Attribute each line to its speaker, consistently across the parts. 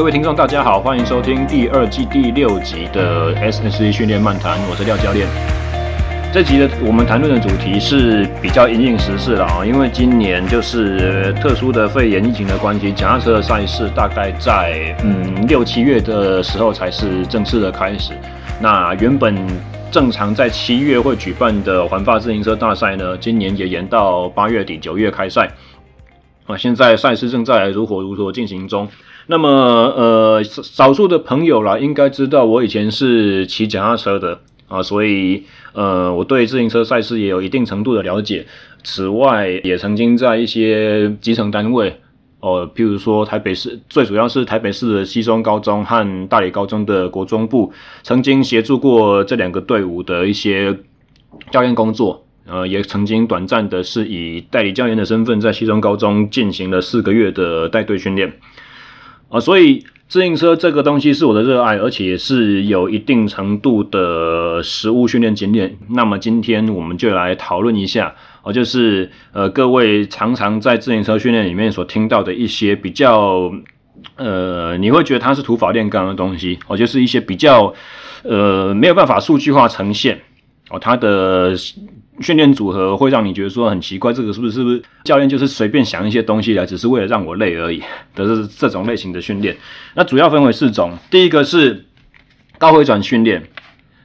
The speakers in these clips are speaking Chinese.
Speaker 1: 各位听众，大家好，欢迎收听第二季第六集的 SNC 训练漫谈，我是廖教练。这集的我们谈论的主题是比较因应时事了啊，因为今年就是特殊的肺炎疫情的关系，脚踏车的赛事大概在嗯六七月的时候才是正式的开始。那原本正常在七月会举办的环法自行车大赛呢，今年也延到八月底九月开赛。啊，现在赛事正在如火如荼进行中。那么，呃，少数的朋友啦，应该知道我以前是骑脚踏车的啊，所以呃，我对自行车赛事也有一定程度的了解。此外，也曾经在一些基层单位，哦、譬如说台北市，最主要是台北市的西中高中和大理高中的国中部，曾经协助过这两个队伍的一些教练工作。呃，也曾经短暂的是以代理教练的身份，在西中高中进行了四个月的带队训练。啊，所以自行车这个东西是我的热爱，而且也是有一定程度的实物训练经验。那么今天我们就来讨论一下，哦，就是呃，各位常常在自行车训练里面所听到的一些比较，呃，你会觉得它是土法炼钢的东西，哦，就是一些比较，呃，没有办法数据化呈现，哦，它的。训练组合会让你觉得说很奇怪，这个是不是是不是教练就是随便想一些东西来，只是为了让我累而已的这这种类型的训练？那主要分为四种，第一个是高回转训练，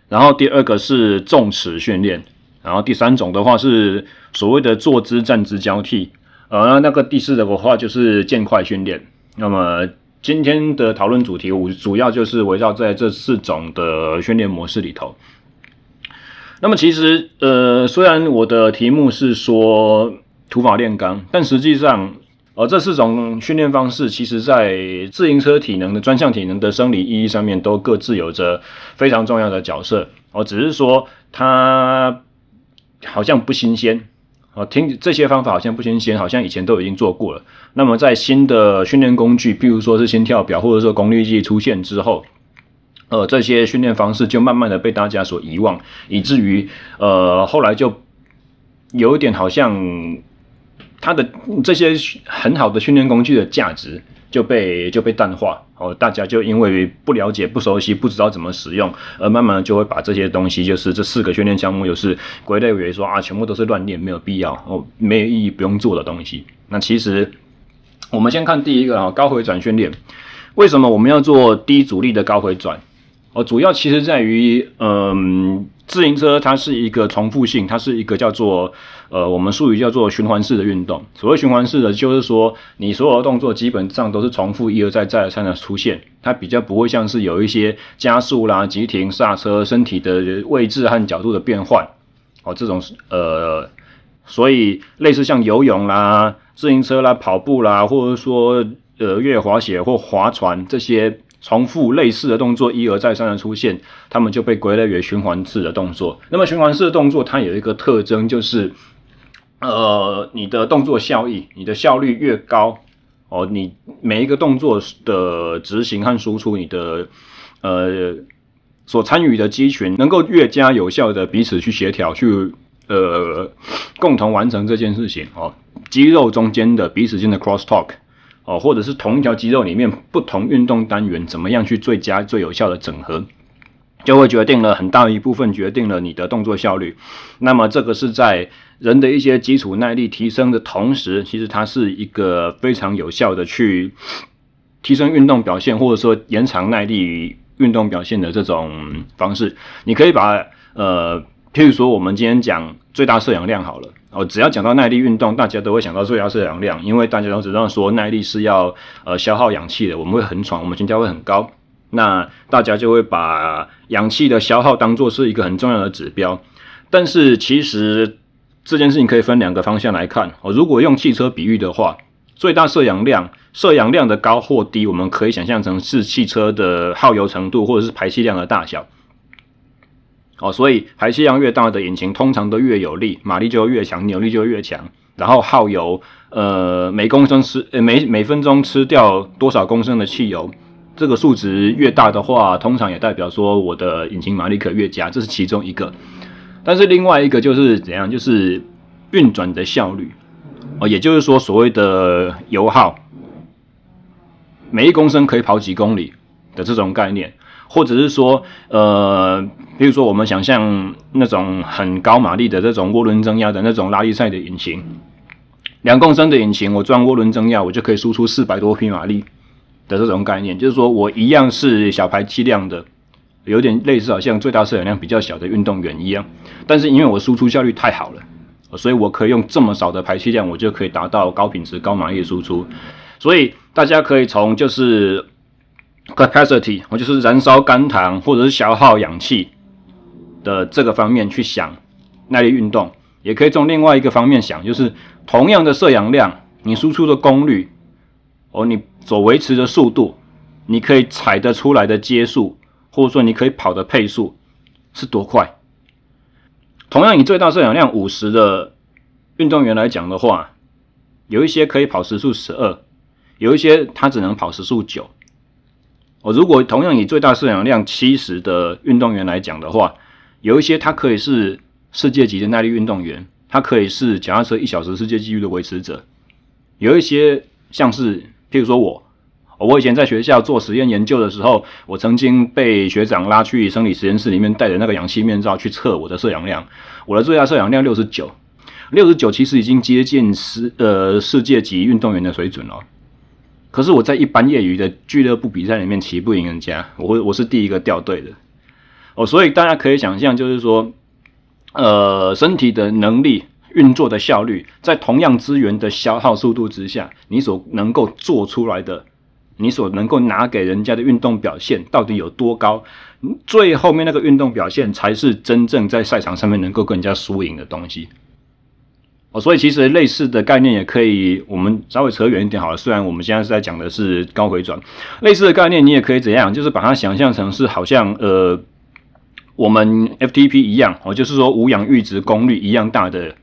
Speaker 1: 然后第二个是重尺训练，然后第三种的话是所谓的坐姿站姿交替，呃那个第四的话就是渐快训练。那么今天的讨论主题，我主要就是围绕在这四种的训练模式里头。那么其实，呃，虽然我的题目是说土法炼钢，但实际上，呃，这四种训练方式，其实在自行车体能的专项体能的生理意义上面，都各自有着非常重要的角色。哦，只是说它好像不新鲜。哦，听这些方法好像不新鲜，好像以前都已经做过了。那么在新的训练工具，譬如说是心跳表，或者说功率计出现之后。呃，这些训练方式就慢慢的被大家所遗忘，以至于呃后来就有一点好像它的这些很好的训练工具的价值就被就被淡化哦，大家就因为不了解、不熟悉、不知道怎么使用，而慢慢的就会把这些东西，就是这四个训练项目，就是归类为说啊，全部都是乱练，没有必要哦，没有意义、不用做的东西。那其实我们先看第一个啊，高回转训练，为什么我们要做低阻力的高回转？哦，主要其实在于，嗯，自行车它是一个重复性，它是一个叫做，呃，我们术语叫做循环式的运动。所谓循环式的，就是说你所有的动作基本上都是重复一而再再而三的出现，它比较不会像是有一些加速啦、急停、刹车、身体的位置和角度的变换。哦，这种呃，所以类似像游泳啦、自行车啦、跑步啦，或者说呃越野滑雪或划船这些。重复类似的动作一而再三的出现，他们就被归类为循环式的动作。那么循环式的动作，它有一个特征，就是呃，你的动作效益、你的效率越高哦，你每一个动作的执行和输出，你的呃所参与的肌群能够越加有效的彼此去协调，去呃共同完成这件事情哦。肌肉中间的彼此间的 cross talk。哦，或者是同一条肌肉里面不同运动单元怎么样去最佳最有效的整合，就会决定了很大一部分，决定了你的动作效率。那么这个是在人的一些基础耐力提升的同时，其实它是一个非常有效的去提升运动表现，或者说延长耐力运动表现的这种方式。你可以把呃，譬如说我们今天讲最大摄氧量好了。哦，只要讲到耐力运动，大家都会想到最大摄氧量，因为大家都知道说耐力是要呃消耗氧气的，我们会很喘，我们心跳会很高，那大家就会把氧气的消耗当做是一个很重要的指标。但是其实这件事情可以分两个方向来看。哦，如果用汽车比喻的话，最大摄氧量，摄氧量的高或低，我们可以想象成是汽车的耗油程度或者是排气量的大小。哦，所以排气量越大的引擎通常都越有力，马力就越强，扭力就越强。然后耗油，呃，每公升吃，每每分钟吃掉多少公升的汽油，这个数值越大的话，通常也代表说我的引擎马力可越佳，这是其中一个。但是另外一个就是怎样，就是运转的效率，哦，也就是说所谓的油耗。每一公升可以跑几公里的这种概念，或者是说，呃，比如说我们想象那种很高马力的这种涡轮增压的那种拉力赛的引擎，两公升的引擎，我装涡轮增压，我就可以输出四百多匹马力的这种概念，就是说我一样是小排气量的，有点类似好像最大摄氧量比较小的运动员一样，但是因为我输出效率太好了。所以我可以用这么少的排气量，我就可以达到高品质、高马力输出。所以大家可以从就是 capacity，我就是燃烧肝糖或者是消耗氧气的这个方面去想耐力运动，也可以从另外一个方面想，就是同样的摄氧量，你输出的功率，哦，你所维持的速度，你可以踩得出来的阶速，或者说你可以跑的配速是多快？同样以最大摄氧量五十的运动员来讲的话，有一些可以跑时速十二，有一些他只能跑时速九。哦，如果同样以最大摄氧量七十的运动员来讲的话，有一些他可以是世界级的耐力运动员，他可以是脚踏车一小时世界纪录的维持者。有一些像是，譬如说我。我以前在学校做实验研究的时候，我曾经被学长拉去生理实验室里面，戴着那个氧气面罩去测我的摄氧量。我的最大摄氧量六十九，六十九其实已经接近世呃世界级运动员的水准了。可是我在一般业余的俱乐部比赛里面骑不赢人家，我我是第一个掉队的。哦，所以大家可以想象，就是说，呃，身体的能力运作的效率，在同样资源的消耗速度之下，你所能够做出来的。你所能够拿给人家的运动表现到底有多高？最后面那个运动表现才是真正在赛场上面能够跟人家输赢的东西。哦，所以其实类似的概念也可以，我们稍微扯远一点好了。虽然我们现在是在讲的是高回转，类似的概念你也可以怎样？就是把它想象成是好像呃，我们 FTP 一样哦，就是说无氧阈值功率一样大的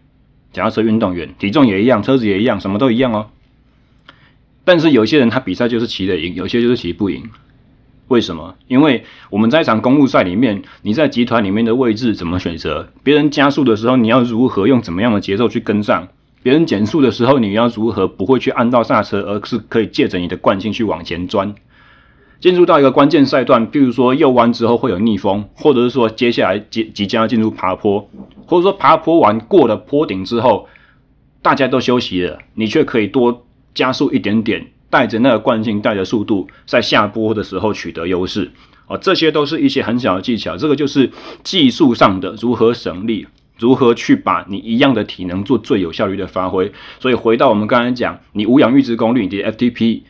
Speaker 1: 脚踏车运动员，体重也一样，车子也一样，什么都一样哦。但是有些人他比赛就是骑得赢，有些就是骑不赢。为什么？因为我们在一场公路赛里面，你在集团里面的位置怎么选择？别人加速的时候，你要如何用怎么样的节奏去跟上？别人减速的时候，你要如何不会去按到刹车，而是可以借着你的惯性去往前钻？进入到一个关键赛段，比如说右弯之后会有逆风，或者是说接下来即即将要进入爬坡，或者说爬坡完过了坡顶之后，大家都休息了，你却可以多。加速一点点，带着那个惯性，带着速度，在下坡的时候取得优势，哦，这些都是一些很小的技巧。这个就是技术上的如何省力，如何去把你一样的体能做最有效率的发挥。所以回到我们刚才讲，你无氧阈值功率，你的 FTP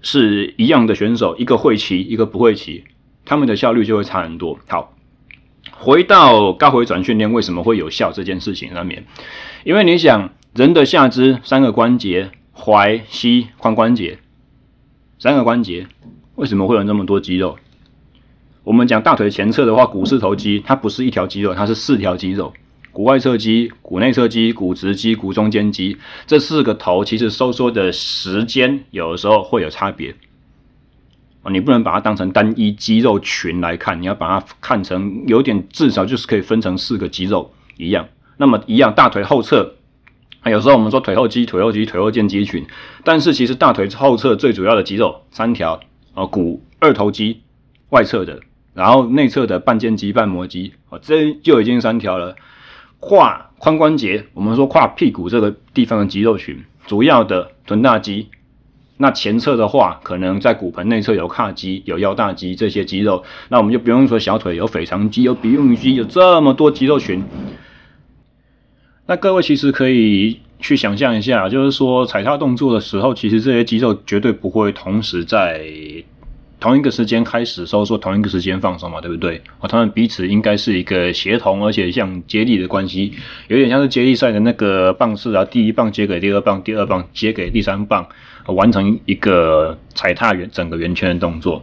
Speaker 1: 是一样的选手，一个会骑，一个不会骑，他们的效率就会差很多。好，回到高回转训练为什么会有效这件事情上面，因为你想人的下肢三个关节。踝、膝、髋关节，三个关节为什么会有那么多肌肉？我们讲大腿前侧的话，股四头肌它不是一条肌肉，它是四条肌肉：股外侧肌、股内侧肌、股直肌、股中间肌。这四个头其实收缩的时间有的时候会有差别啊，你不能把它当成单一肌肉群来看，你要把它看成有点至少就是可以分成四个肌肉一样。那么一样，大腿后侧。有时候我们说腿后肌、腿后肌、腿后腱肌群，但是其实大腿后侧最主要的肌肉三条哦，股二头肌外侧的，然后内侧的半腱肌、半膜肌哦，这就已经三条了。胯髋关节，我们说胯屁股这个地方的肌肉群，主要的臀大肌。那前侧的话，可能在骨盆内侧有髂肌、有腰大肌这些肌肉。那我们就不用说小腿有腓肠肌、有比目鱼肌，有这么多肌肉群。那各位其实可以去想象一下，就是说踩踏动作的时候，其实这些肌肉绝对不会同时在同一个时间开始收缩，同一个时间放松嘛，对不对？哦，他们彼此应该是一个协同，而且像接力的关系，有点像是接力赛的那个棒式啊，第一棒接给第二棒，第二棒接给第三棒，完成一个踩踏圆整个圆圈的动作。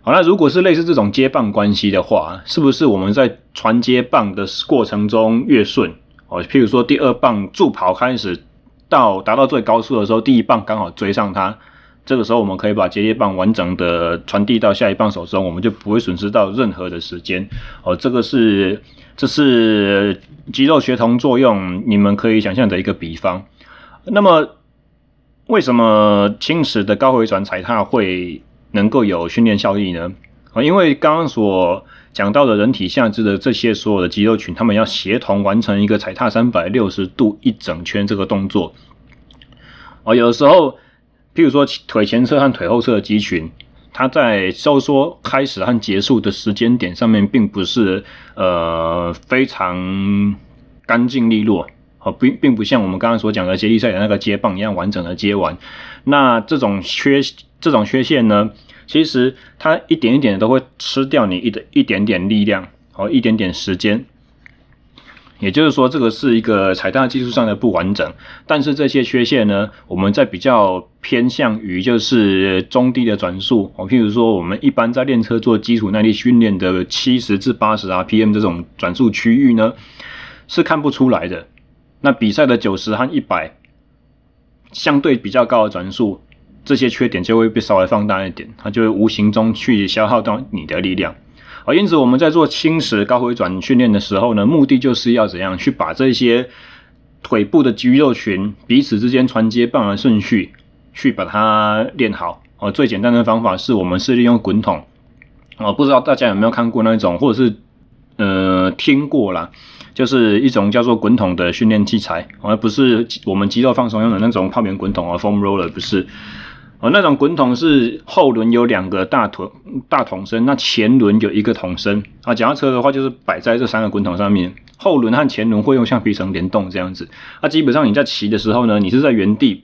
Speaker 1: 好，那如果是类似这种接棒关系的话，是不是我们在传接棒的过程中越顺？哦，譬如说第二棒助跑开始到达到最高速的时候，第一棒刚好追上它，这个时候我们可以把接力棒完整的传递到下一棒手中，我们就不会损失到任何的时间。哦，这个是这是肌肉协同作用，你们可以想象的一个比方。那么为什么轻时的高回转踩踏会能够有训练效益呢？啊，因为刚刚所讲到的人体下肢的这些所有的肌肉群，他们要协同完成一个踩踏三百六十度一整圈这个动作。哦，有的时候，譬如说腿前侧和腿后侧的肌群，它在收缩开始和结束的时间点上面，并不是呃非常干净利落。哦，并并不像我们刚刚所讲的接力赛的那个接棒一样完整的接完。那这种缺这种缺陷呢，其实它一点一点的都会吃掉你一的一点点力量，和一点点时间。也就是说，这个是一个踩踏技术上的不完整。但是这些缺陷呢，我们在比较偏向于就是中低的转速，哦，譬如说我们一般在练车做基础耐力训练的七十至八十 RPM 这种转速区域呢，是看不出来的。那比赛的九十和一百，相对比较高的转速，这些缺点就会被稍微放大一点，它就会无形中去消耗到你的力量。而因此我们在做轻时高回转训练的时候呢，目的就是要怎样去把这些腿部的肌肉群彼此之间传接棒的顺序去把它练好。哦，最简单的方法是我们是利用滚筒。哦，不知道大家有没有看过那种，或者是呃听过啦，就是一种叫做滚筒的训练器材，而不是我们肌肉放松用的那种泡棉滚筒啊，foam roller 不是。哦，那种滚筒是后轮有两个大筒大桶身，那前轮有一个桶身啊。脚踏车的话，就是摆在这三个滚筒上面，后轮和前轮会用橡皮绳联动这样子。那基本上你在骑的时候呢，你是在原地，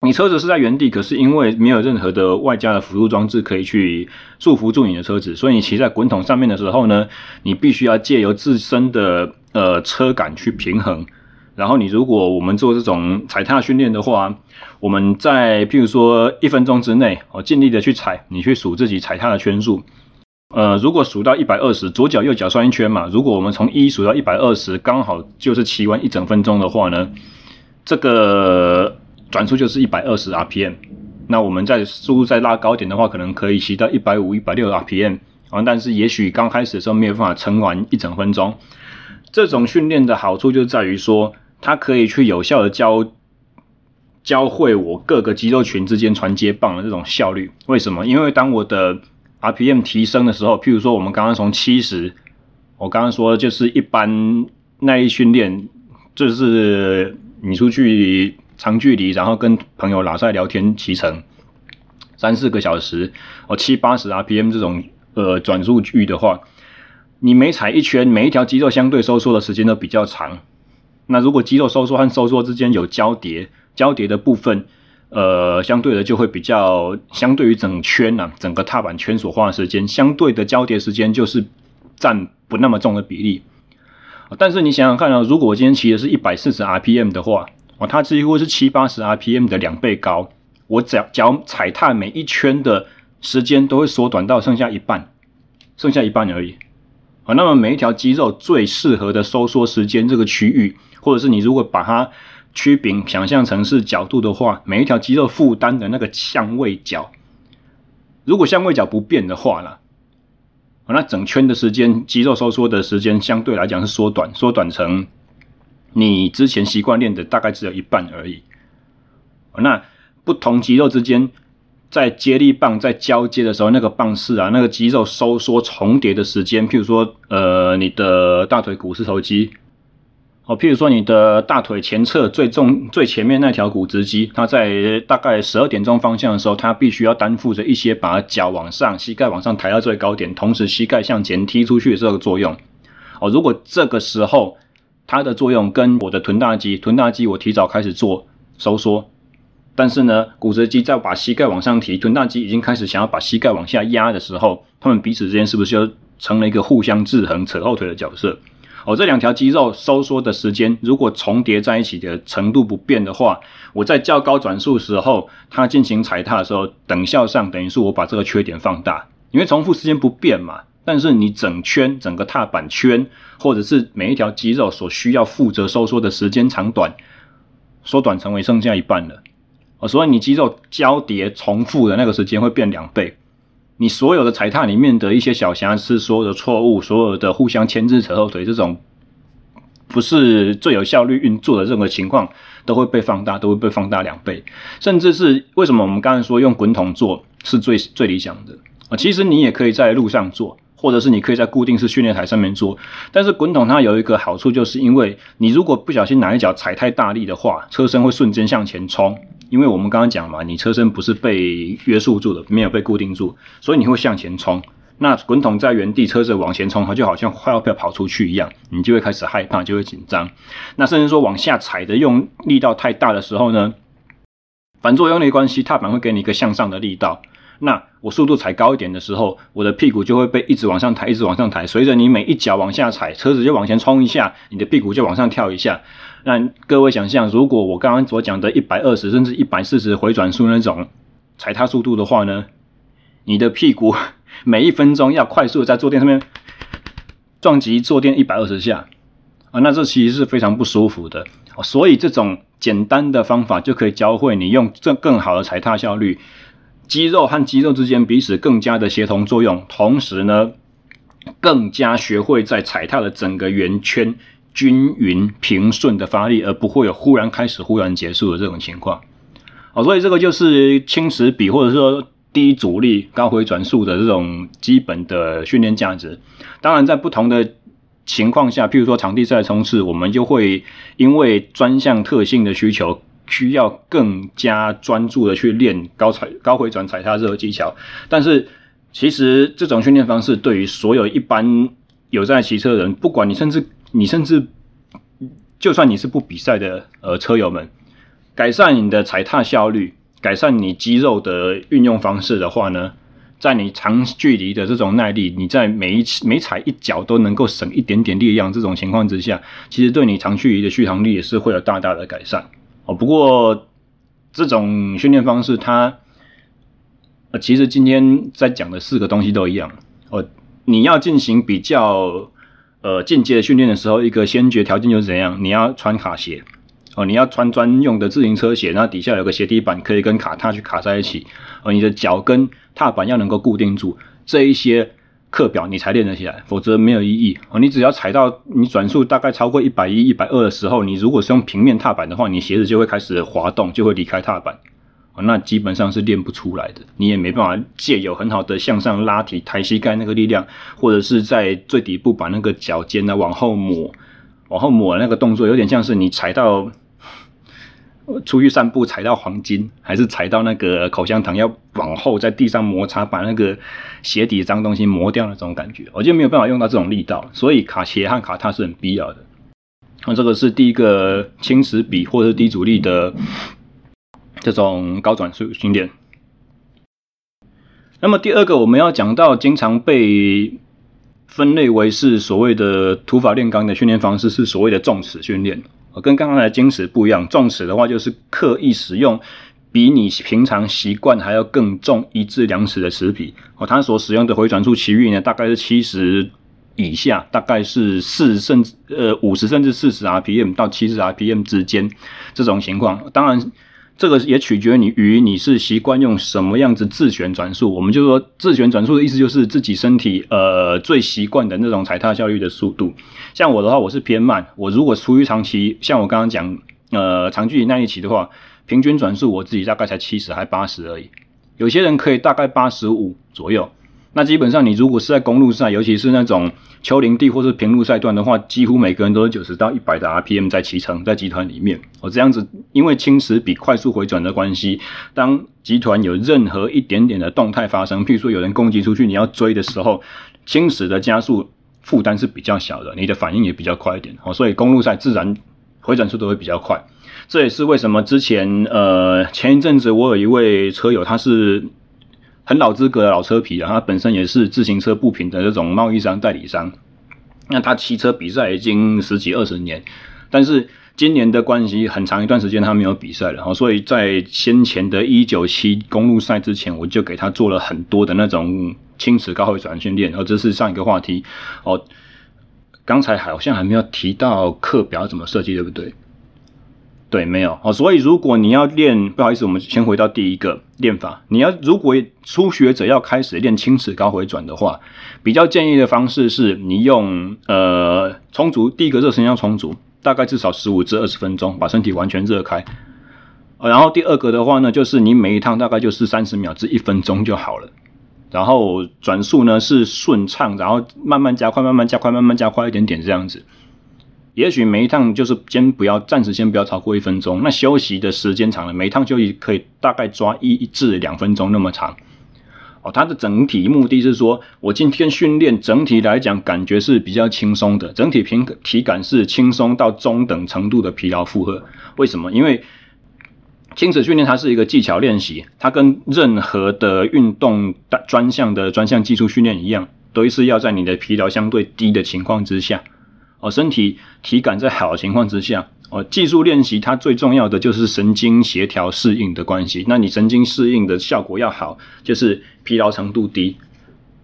Speaker 1: 你车子是在原地，可是因为没有任何的外加的辅助装置可以去束缚住你的车子，所以你骑在滚筒上面的时候呢，你必须要借由自身的呃车感去平衡。然后你如果我们做这种踩踏训练的话，我们在譬如说一分钟之内，哦，尽力的去踩，你去数自己踩踏的圈数。呃，如果数到一百二十，左脚右脚算一圈嘛。如果我们从一数到一百二十，刚好就是骑完一整分钟的话呢，这个转速就是一百二十 RPM。那我们在速度再拉高点的话，可能可以骑到一百五、一百六 RPM。啊，但是也许刚开始的时候没有办法撑完一整分钟。这种训练的好处就在于说。它可以去有效的教教会我各个肌肉群之间传接棒的这种效率。为什么？因为当我的 RPM 提升的时候，譬如说我们刚刚从七十，我刚刚说就是一般耐力训练，就是你出去长距离，然后跟朋友拉赛聊天骑乘三四个小时，哦七八十 RPM 这种呃转速域的话，你每踩一圈，每一条肌肉相对收缩的时间都比较长。那如果肌肉收缩和收缩之间有交叠，交叠的部分，呃，相对的就会比较，相对于整圈呢、啊，整个踏板圈所花的时间，相对的交叠时间就是占不那么重的比例。但是你想想看啊，如果我今天骑的是一百四十 RPM 的话，哦，它几乎是七八十 RPM 的两倍高，我脚脚踩踏每一圈的时间都会缩短到剩下一半，剩下一半而已。啊，那么每一条肌肉最适合的收缩时间这个区域。或者是你如果把它曲柄想象成是角度的话，每一条肌肉负担的那个相位角，如果相位角不变的话啦，那整圈的时间，肌肉收缩的时间相对来讲是缩短，缩短成你之前习惯练的大概只有一半而已。那不同肌肉之间在接力棒在交接的时候，那个棒式啊，那个肌肉收缩重叠的时间，譬如说，呃，你的大腿股四头肌。哦，譬如说你的大腿前侧最重、最前面那条股直肌，它在大概十二点钟方向的时候，它必须要担负着一些把脚往上、膝盖往上抬到最高点，同时膝盖向前踢出去的这个作用。哦，如果这个时候它的作用跟我的臀大肌、臀大肌我提早开始做收缩，但是呢，股直肌在把膝盖往上提，臀大肌已经开始想要把膝盖往下压的时候，它们彼此之间是不是就成了一个互相制衡、扯后腿的角色？哦，这两条肌肉收缩的时间如果重叠在一起的程度不变的话，我在较高转速时候，它进行踩踏的时候，等效上等于是我把这个缺点放大，因为重复时间不变嘛。但是你整圈整个踏板圈，或者是每一条肌肉所需要负责收缩的时间长短，缩短成为剩下一半了。哦，所以你肌肉交叠重复的那个时间会变两倍。你所有的踩踏里面的一些小瑕疵，所有的错误，所有的互相牵制扯后腿这种不是最有效率运作的任何情况，都会被放大，都会被放大两倍，甚至是为什么我们刚才说用滚筒做是最最理想的啊？其实你也可以在路上做，或者是你可以在固定式训练台上面做。但是滚筒它有一个好处，就是因为你如果不小心哪一脚踩太大力的话，车身会瞬间向前冲。因为我们刚刚讲嘛，你车身不是被约束住的，没有被固定住，所以你会向前冲。那滚筒在原地，车子往前冲，它就好像快要要跑出去一样，你就会开始害怕，就会紧张。那甚至说往下踩的用力道太大的时候呢，反作用力关系，踏板会给你一个向上的力道。那我速度踩高一点的时候，我的屁股就会被一直往上抬，一直往上抬。随着你每一脚往下踩，车子就往前冲一下，你的屁股就往上跳一下。那各位想象，如果我刚刚所讲的一百二十甚至一百四十回转数那种踩踏速度的话呢，你的屁股每一分钟要快速的在坐垫上面撞击坐垫一百二十下啊，那这其实是非常不舒服的。所以这种简单的方法就可以教会你用这更好的踩踏效率。肌肉和肌肉之间彼此更加的协同作用，同时呢，更加学会在踩踏的整个圆圈均匀平顺的发力，而不会有忽然开始、忽然结束的这种情况。好，所以这个就是轻齿比或者说低阻力高回转速的这种基本的训练价值。当然，在不同的情况下，譬如说场地赛冲刺，我们就会因为专项特性的需求。需要更加专注的去练高踩、高回转踩踏这个技巧，但是其实这种训练方式对于所有一般有在骑车的人，不管你甚至你甚至就算你是不比赛的呃车友们，改善你的踩踏效率，改善你肌肉的运用方式的话呢，在你长距离的这种耐力，你在每一次每踩一脚都能够省一点点力量这种情况之下，其实对你长距离的续航力也是会有大大的改善。哦，不过这种训练方式它，它呃，其实今天在讲的四个东西都一样。哦，你要进行比较呃进阶的训练的时候，一个先决条件就是怎样？你要穿卡鞋。哦，你要穿专用的自行车鞋，那底下有个鞋底板可以跟卡踏去卡在一起。哦，你的脚跟踏板要能够固定住，这一些。课表你才练得起来，否则没有意义哦。你只要踩到你转速大概超过一百一、一百二的时候，你如果是用平面踏板的话，你鞋子就会开始滑动，就会离开踏板。那基本上是练不出来的，你也没办法借有很好的向上拉提、抬膝盖那个力量，或者是在最底部把那个脚尖呢往后抹、往后抹那个动作，有点像是你踩到。出去散步踩到黄金，还是踩到那个口香糖，要往后在地上摩擦，把那个鞋底脏东西磨掉那种感觉，我就没有办法用到这种力道，所以卡鞋和卡踏是很必要的。那这个是第一个轻齿比或者低阻力的这种高转速训练。那么第二个我们要讲到，经常被分类为是所谓的土法炼钢的训练方式，是所谓的重尺训练。跟刚刚的轻齿不一样，重尺的话就是刻意使用比你平常习惯还要更重一至两尺的齿比哦，它所使用的回转速区域呢，大概是七十以下，大概是四甚至呃五十甚至四十 RPM 到七十 RPM 之间这种情况，当然。这个也取决于你，你是习惯用什么样子自旋转速。我们就说自旋转速的意思就是自己身体呃最习惯的那种踩踏效率的速度。像我的话，我是偏慢。我如果出于长期，像我刚刚讲呃长距离耐力骑的话，平均转速我自己大概才七十还八十而已。有些人可以大概八十五左右。那基本上，你如果是在公路赛，尤其是那种丘陵地或是平路赛段的话，几乎每个人都是九十到一百的 RPM 在骑乘，在集团里面。哦，这样子，因为轻齿比快速回转的关系，当集团有任何一点点的动态发生，譬如说有人攻击出去，你要追的时候，轻齿的加速负担是比较小的，你的反应也比较快一点。哦，所以公路赛自然回转速度会比较快。这也是为什么之前呃前一阵子我有一位车友，他是。很老资格的老车皮啊，他本身也是自行车部品的这种贸易商代理商。那他骑车比赛已经十几二十年，但是今年的关系，很长一段时间他没有比赛了。所以在先前的一九七公路赛之前，我就给他做了很多的那种轻齿高回转训练。哦，这是上一个话题。哦，刚才好像还没有提到课表怎么设计，对不对？对，没有哦，所以如果你要练，不好意思，我们先回到第一个练法。你要如果初学者要开始练轻尺高回转的话，比较建议的方式是你用呃充足，第一个热身要充足，大概至少十五至二十分钟，把身体完全热开。然后第二个的话呢，就是你每一趟大概就是三十秒至一分钟就好了。然后转速呢是顺畅，然后慢慢加快，慢慢加快，慢慢加快一点点这样子。也许每一趟就是先不要，暂时先不要超过一分钟。那休息的时间长了，每一趟就可以大概抓一至两分钟那么长。哦，它的整体目的是说，我今天训练整体来讲感觉是比较轻松的，整体平体感是轻松到中等程度的疲劳负荷。为什么？因为亲子训练它是一个技巧练习，它跟任何的运动专项的专项技术训练一样，都是要在你的疲劳相对低的情况之下。哦，身体体感在好的情况之下，哦，技术练习它最重要的就是神经协调适应的关系。那你神经适应的效果要好，就是疲劳程度低。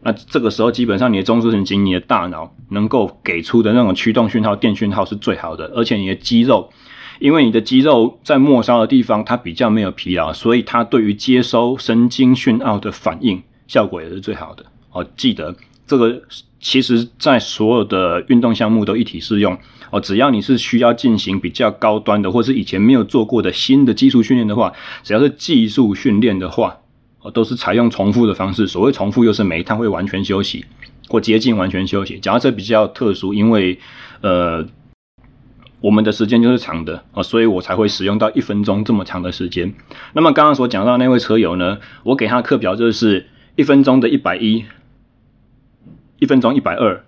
Speaker 1: 那这个时候基本上你的中枢神经、你的大脑能够给出的那种驱动讯号、电讯号是最好的。而且你的肌肉，因为你的肌肉在末梢的地方它比较没有疲劳，所以它对于接收神经讯号的反应效果也是最好的。哦，记得。这个其实，在所有的运动项目都一体适用哦。只要你是需要进行比较高端的，或是以前没有做过的新的技术训练的话，只要是技术训练的话，哦，都是采用重复的方式。所谓重复，就是每一趟会完全休息或接近完全休息。讲到这比较特殊，因为呃，我们的时间就是长的哦，所以我才会使用到一分钟这么长的时间。那么刚刚所讲到那位车友呢，我给他课表就是一分钟的一百一。一分钟一百二，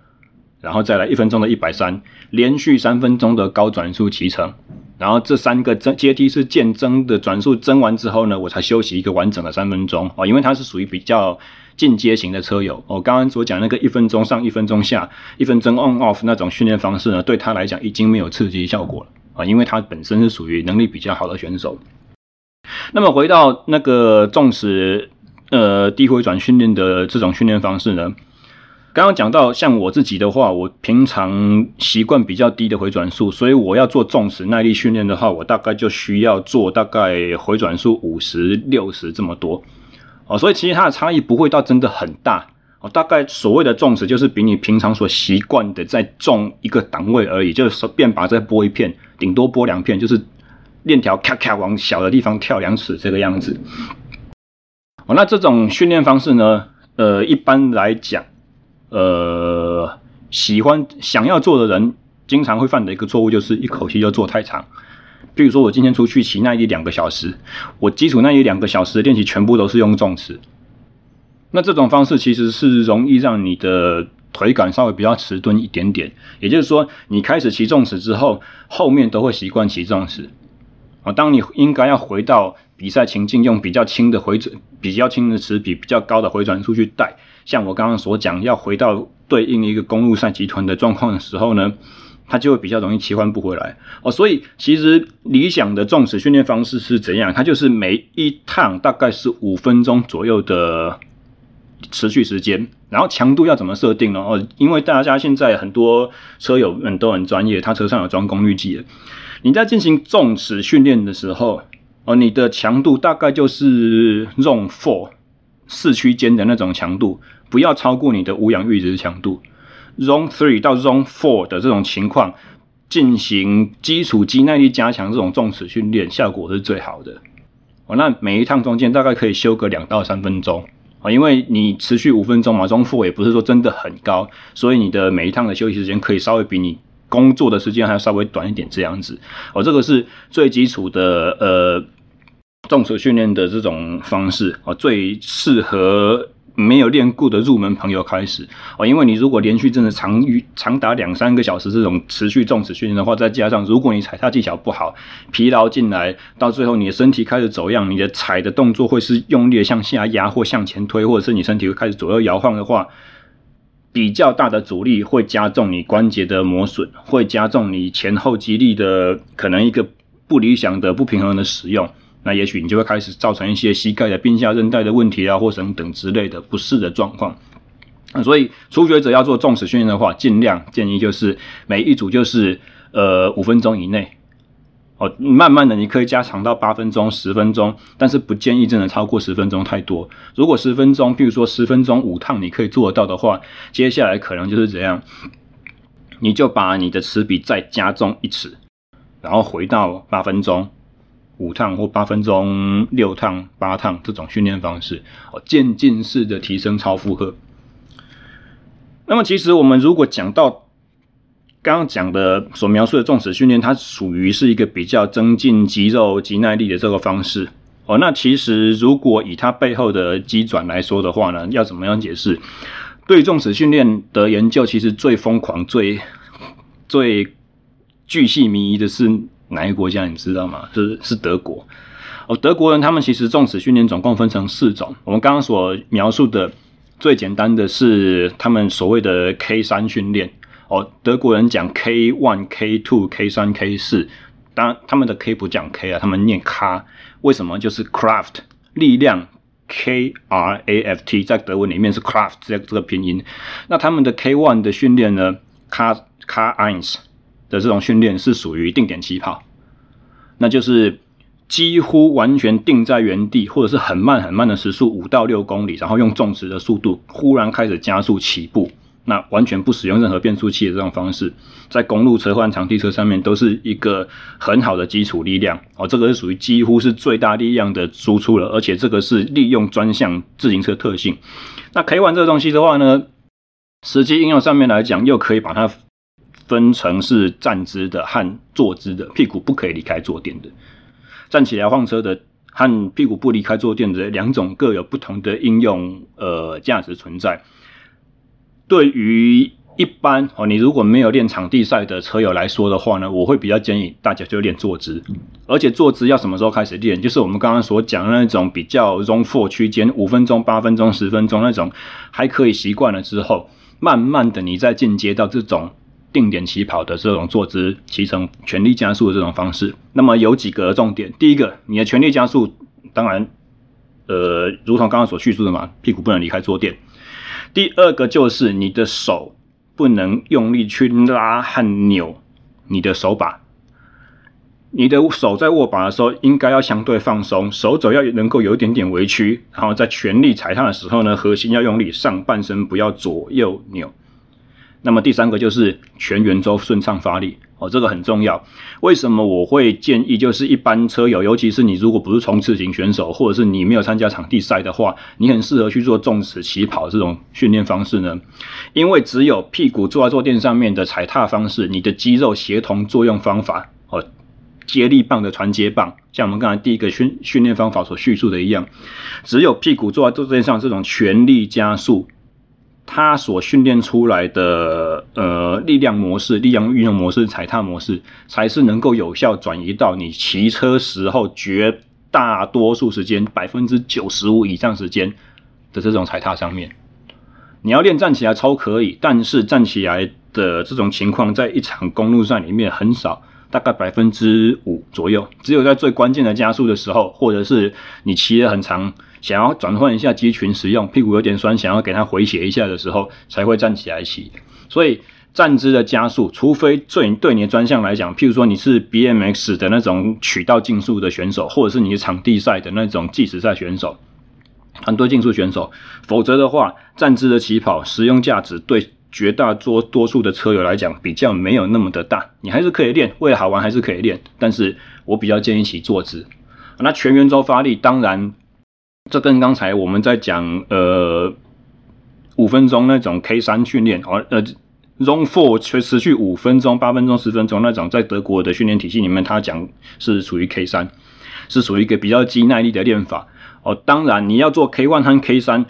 Speaker 1: 然后再来一分钟的一百三，连续三分钟的高转速骑乘，然后这三个增阶梯是渐增的转速增完之后呢，我才休息一个完整的三分钟哦，因为它是属于比较进阶型的车友。我刚刚所讲那个一分钟上一分钟下一分钟 on off 那种训练方式呢，对他来讲已经没有刺激效果了啊，因为他本身是属于能力比较好的选手。那么回到那个重视呃低回转训练的这种训练方式呢？刚刚讲到，像我自己的话，我平常习惯比较低的回转数，所以我要做重时耐力训练的话，我大概就需要做大概回转数五十六十这么多哦，所以其实它的差异不会到真的很大哦，大概所谓的重时就是比你平常所习惯的再重一个档位而已，就是便把再拨一片，顶多拨两片，就是链条咔咔往小的地方跳两尺这个样子。哦，那这种训练方式呢，呃，一般来讲。呃，喜欢想要做的人，经常会犯的一个错误就是一口气就做太长。比如说，我今天出去骑耐力两个小时，我基础耐力两个小时的练习全部都是用重词。那这种方式其实是容易让你的腿感稍微比较迟钝一点点。也就是说，你开始骑重词之后，后面都会习惯骑重词。啊，当你应该要回到比赛情境，用比较轻的回转、比较轻的齿比、比较高的回转数去带。像我刚刚所讲，要回到对应一个公路赛集团的状况的时候呢，它就会比较容易切换不回来哦。所以其实理想的重视训练方式是怎样？它就是每一趟大概是五分钟左右的持续时间，然后强度要怎么设定呢？哦，因为大家现在很多车友们都很专业，他车上有装功率计的。你在进行重视训练的时候，哦，你的强度大概就是 Zone Four 四区间的那种强度。不要超过你的无氧阈值强度，Zone Three 到 Zone Four 的这种情况，进行基础肌耐力加强这种重视训练，效果是最好的。哦，那每一趟中间大概可以休个两到三分钟啊，因为你持续五分钟嘛，Zone Four 也不是说真的很高，所以你的每一趟的休息时间可以稍微比你工作的时间还要稍微短一点这样子。哦，这个是最基础的呃重视训练的这种方式哦，最适合。没有练过的入门朋友开始哦，因为你如果连续真的长于长达两三个小时这种持续重视训练的话，再加上如果你踩踏技巧不好，疲劳进来，到最后你的身体开始走样，你的踩的动作会是用力的向下压或向前推，或者是你身体会开始左右摇晃的话，比较大的阻力会加重你关节的磨损，会加重你前后肌力的可能一个不理想的不平衡的使用。那也许你就会开始造成一些膝盖的髌下韧带的问题啊，或等等之类的不适的状况。那所以初学者要做重视训练的话，尽量建议就是每一组就是呃五分钟以内哦，慢慢的你可以加长到八分钟、十分钟，但是不建议真的超过十分钟太多。如果十分钟，比如说十分钟五趟你可以做得到的话，接下来可能就是怎样？你就把你的齿比再加重一齿，然后回到八分钟五趟或八分钟六趟八趟这种训练方式，哦，渐进式的提升超负荷。那么，其实我们如果讲到刚刚讲的所描述的重齿训练，它属于是一个比较增进肌肉肌耐力的这个方式。哦，那其实如果以它背后的机转来说的话呢，要怎么样解释？对重齿训练的研究，其实最疯狂、最最巨细靡遗的是哪一个国家？你知道吗？就是是德国。哦，德国人他们其实重齿训练总共分成四种。我们刚刚所描述的最简单的是他们所谓的 K 三训练。哦，德国人讲 K one、K two、K 三、K 四。当然，他们的 K 不讲 K 啊，他们念 K。为什么？就是 craft 力量 K R A F T，在德文里面是 craft，这这个拼音。那他们的 K one 的训练呢，K K eins 的这种训练是属于定点起跑，那就是几乎完全定在原地，或者是很慢很慢的时速五到六公里，然后用重质的速度忽然开始加速起步。那完全不使用任何变速器的这种方式，在公路车或长梯车上面都是一个很好的基础力量哦。这个是属于几乎是最大力量的输出了，而且这个是利用专项自行车特性。那 K1 这个东西的话呢，实际应用上面来讲，又可以把它分成是站姿的和坐姿的，屁股不可以离开坐垫的，站起来晃车的和屁股不离开坐垫的两种各有不同的应用呃价值存在。对于一般哦，你如果没有练场地赛的车友来说的话呢，我会比较建议大家就练坐姿，而且坐姿要什么时候开始练？就是我们刚刚所讲的那种比较 zone four 区间，五分钟、八分钟、十分钟那种还可以习惯了之后，慢慢的你再进阶到这种定点起跑的这种坐姿，骑乘全力加速的这种方式。那么有几个重点，第一个，你的全力加速，当然，呃，如同刚刚所叙述的嘛，屁股不能离开坐垫。第二个就是你的手不能用力去拉和扭你的手把，你的手在握把的时候应该要相对放松，手肘要能够有一点点微屈，然后在全力踩踏的时候呢，核心要用力，上半身不要左右扭。那么第三个就是全圆周顺畅发力。哦，这个很重要。为什么我会建议，就是一般车友，尤其是你如果不是冲刺型选手，或者是你没有参加场地赛的话，你很适合去做重齿起跑这种训练方式呢？因为只有屁股坐在坐垫上面的踩踏方式，你的肌肉协同作用方法，哦，接力棒的传接棒，像我们刚才第一个训训练方法所叙述的一样，只有屁股坐在坐垫上这种全力加速。它所训练出来的呃力量模式、力量运用模式、踩踏模式，才是能够有效转移到你骑车时候绝大多数时间百分之九十五以上时间的这种踩踏上面。你要练站起来超可以，但是站起来的这种情况在一场公路赛里面很少，大概百分之五左右。只有在最关键的加速的时候，或者是你骑得很长。想要转换一下肌群使用，屁股有点酸，想要给它回血一下的时候，才会站起来骑。所以站姿的加速，除非对对你的专项来讲，譬如说你是 BMX 的那种曲道竞速的选手，或者是你是场地赛的那种计时赛选手、团队竞速选手，否则的话，站姿的起跑实用价值对绝大多多数的车友来讲比较没有那么的大。你还是可以练，为了好玩还是可以练，但是我比较建议骑坐姿。那全圆周发力，当然。这跟刚才我们在讲呃五分钟那种 K 三训练，哦呃 Zone Four 却持续五分钟、八分钟、十分钟那种，在德国的训练体系里面，他讲是属于 K 三，是属于一个比较肌耐力的练法。哦，当然你要做 K one 和 K 三。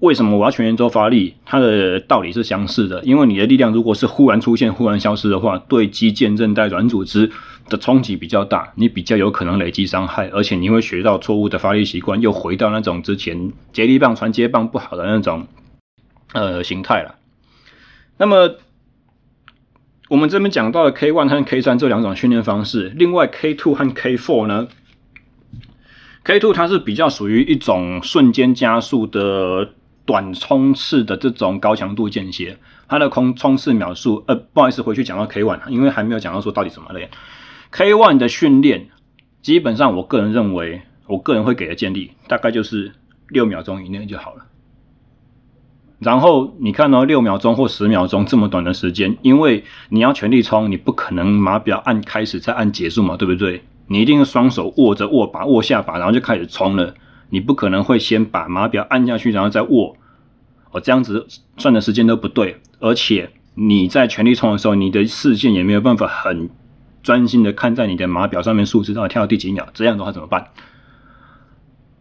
Speaker 1: 为什么我要全圆周发力？它的道理是相似的，因为你的力量如果是忽然出现、忽然消失的话，对肌腱、韧带、软组织的冲击比较大，你比较有可能累积伤害，而且你会学到错误的发力习惯，又回到那种之前接力棒、传接棒不好的那种呃形态了。那么我们这边讲到的 K one 和 K 三这两种训练方式，另外 K two 和 K four 呢？K two 它是比较属于一种瞬间加速的。短冲刺的这种高强度间歇，它的空冲刺秒数，呃，不好意思，回去讲到 K one，因为还没有讲到说到底怎么练。K one 的训练，基本上我个人认为，我个人会给的建议，大概就是六秒钟以内就好了。然后你看到六秒钟或十秒钟这么短的时间，因为你要全力冲，你不可能码表按开始再按结束嘛，对不对？你一定是双手握着握把握下把，然后就开始冲了。你不可能会先把码表按下去，然后再握。哦，这样子算的时间都不对，而且你在全力冲的时候，你的视线也没有办法很专心的看在你的码表上面数字到底跳到第几秒，这样的话怎么办？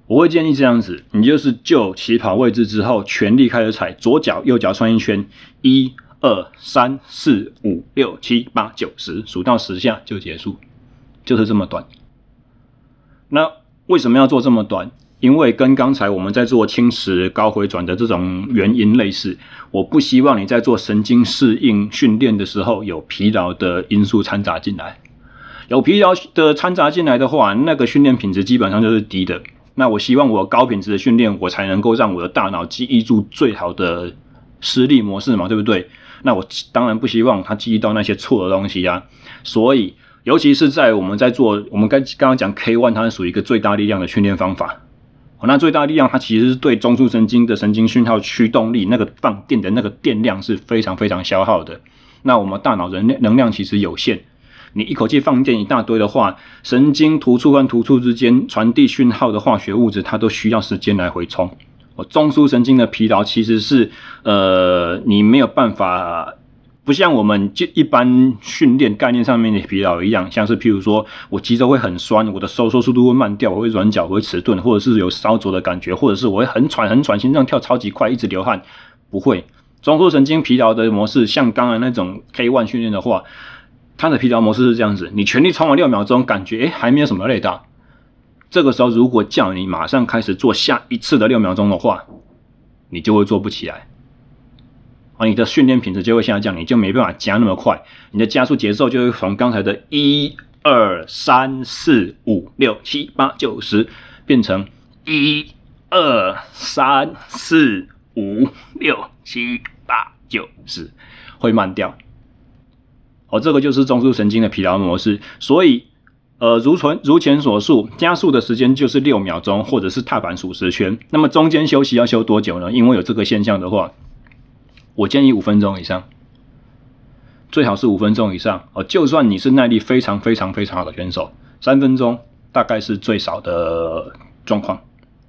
Speaker 1: 我会建议这样子，你就是就起跑位置之后，全力开始踩，左脚右脚穿一圈，一二三四五六七八九十，数到十下就结束，就是这么短。那为什么要做这么短？因为跟刚才我们在做轻持高回转的这种原因类似，我不希望你在做神经适应训练的时候有疲劳的因素掺杂进来，有疲劳的掺杂进来的话，那个训练品质基本上就是低的。那我希望我高品质的训练，我才能够让我的大脑记忆住最好的施力模式嘛，对不对？那我当然不希望他记忆到那些错的东西啊。所以，尤其是在我们在做，我们刚刚刚讲 K One，它是属于一个最大力量的训练方法。那最大力量它其实是对中枢神经的神经讯号驱动力，那个放电的那个电量是非常非常消耗的。那我们大脑能量能量其实有限。你一口气放电一大堆的话，神经突触和突触之间传递讯号的化学物质，它都需要时间来回充。哦，中枢神经的疲劳其实是，呃，你没有办法，不像我们就一般训练概念上面的疲劳一样，像是譬如说我肌肉会很酸，我的收缩速度会慢掉，我会软脚，我会迟钝，或者是有烧灼的感觉，或者是我会很喘很喘，心脏跳超级快，一直流汗。不会，中枢神经疲劳的模式，像刚才那种 K one 训练的话。它的疲劳模式是这样子：你全力冲完六秒钟，感觉诶还没有什么累到。这个时候，如果叫你马上开始做下一次的六秒钟的话，你就会做不起来。你的训练品质就会下降，你就没办法加那么快，你的加速节奏就会从刚才的一二三四五六七八九十变成一二三四五六七八九十，会慢掉。哦，这个就是中枢神经的疲劳模式，所以，呃，如前如前所述，加速的时间就是六秒钟，或者是踏板数十圈。那么中间休息要休多久呢？因为有这个现象的话，我建议五分钟以上，最好是五分钟以上。哦，就算你是耐力非常非常非常好的选手，三分钟大概是最少的状况，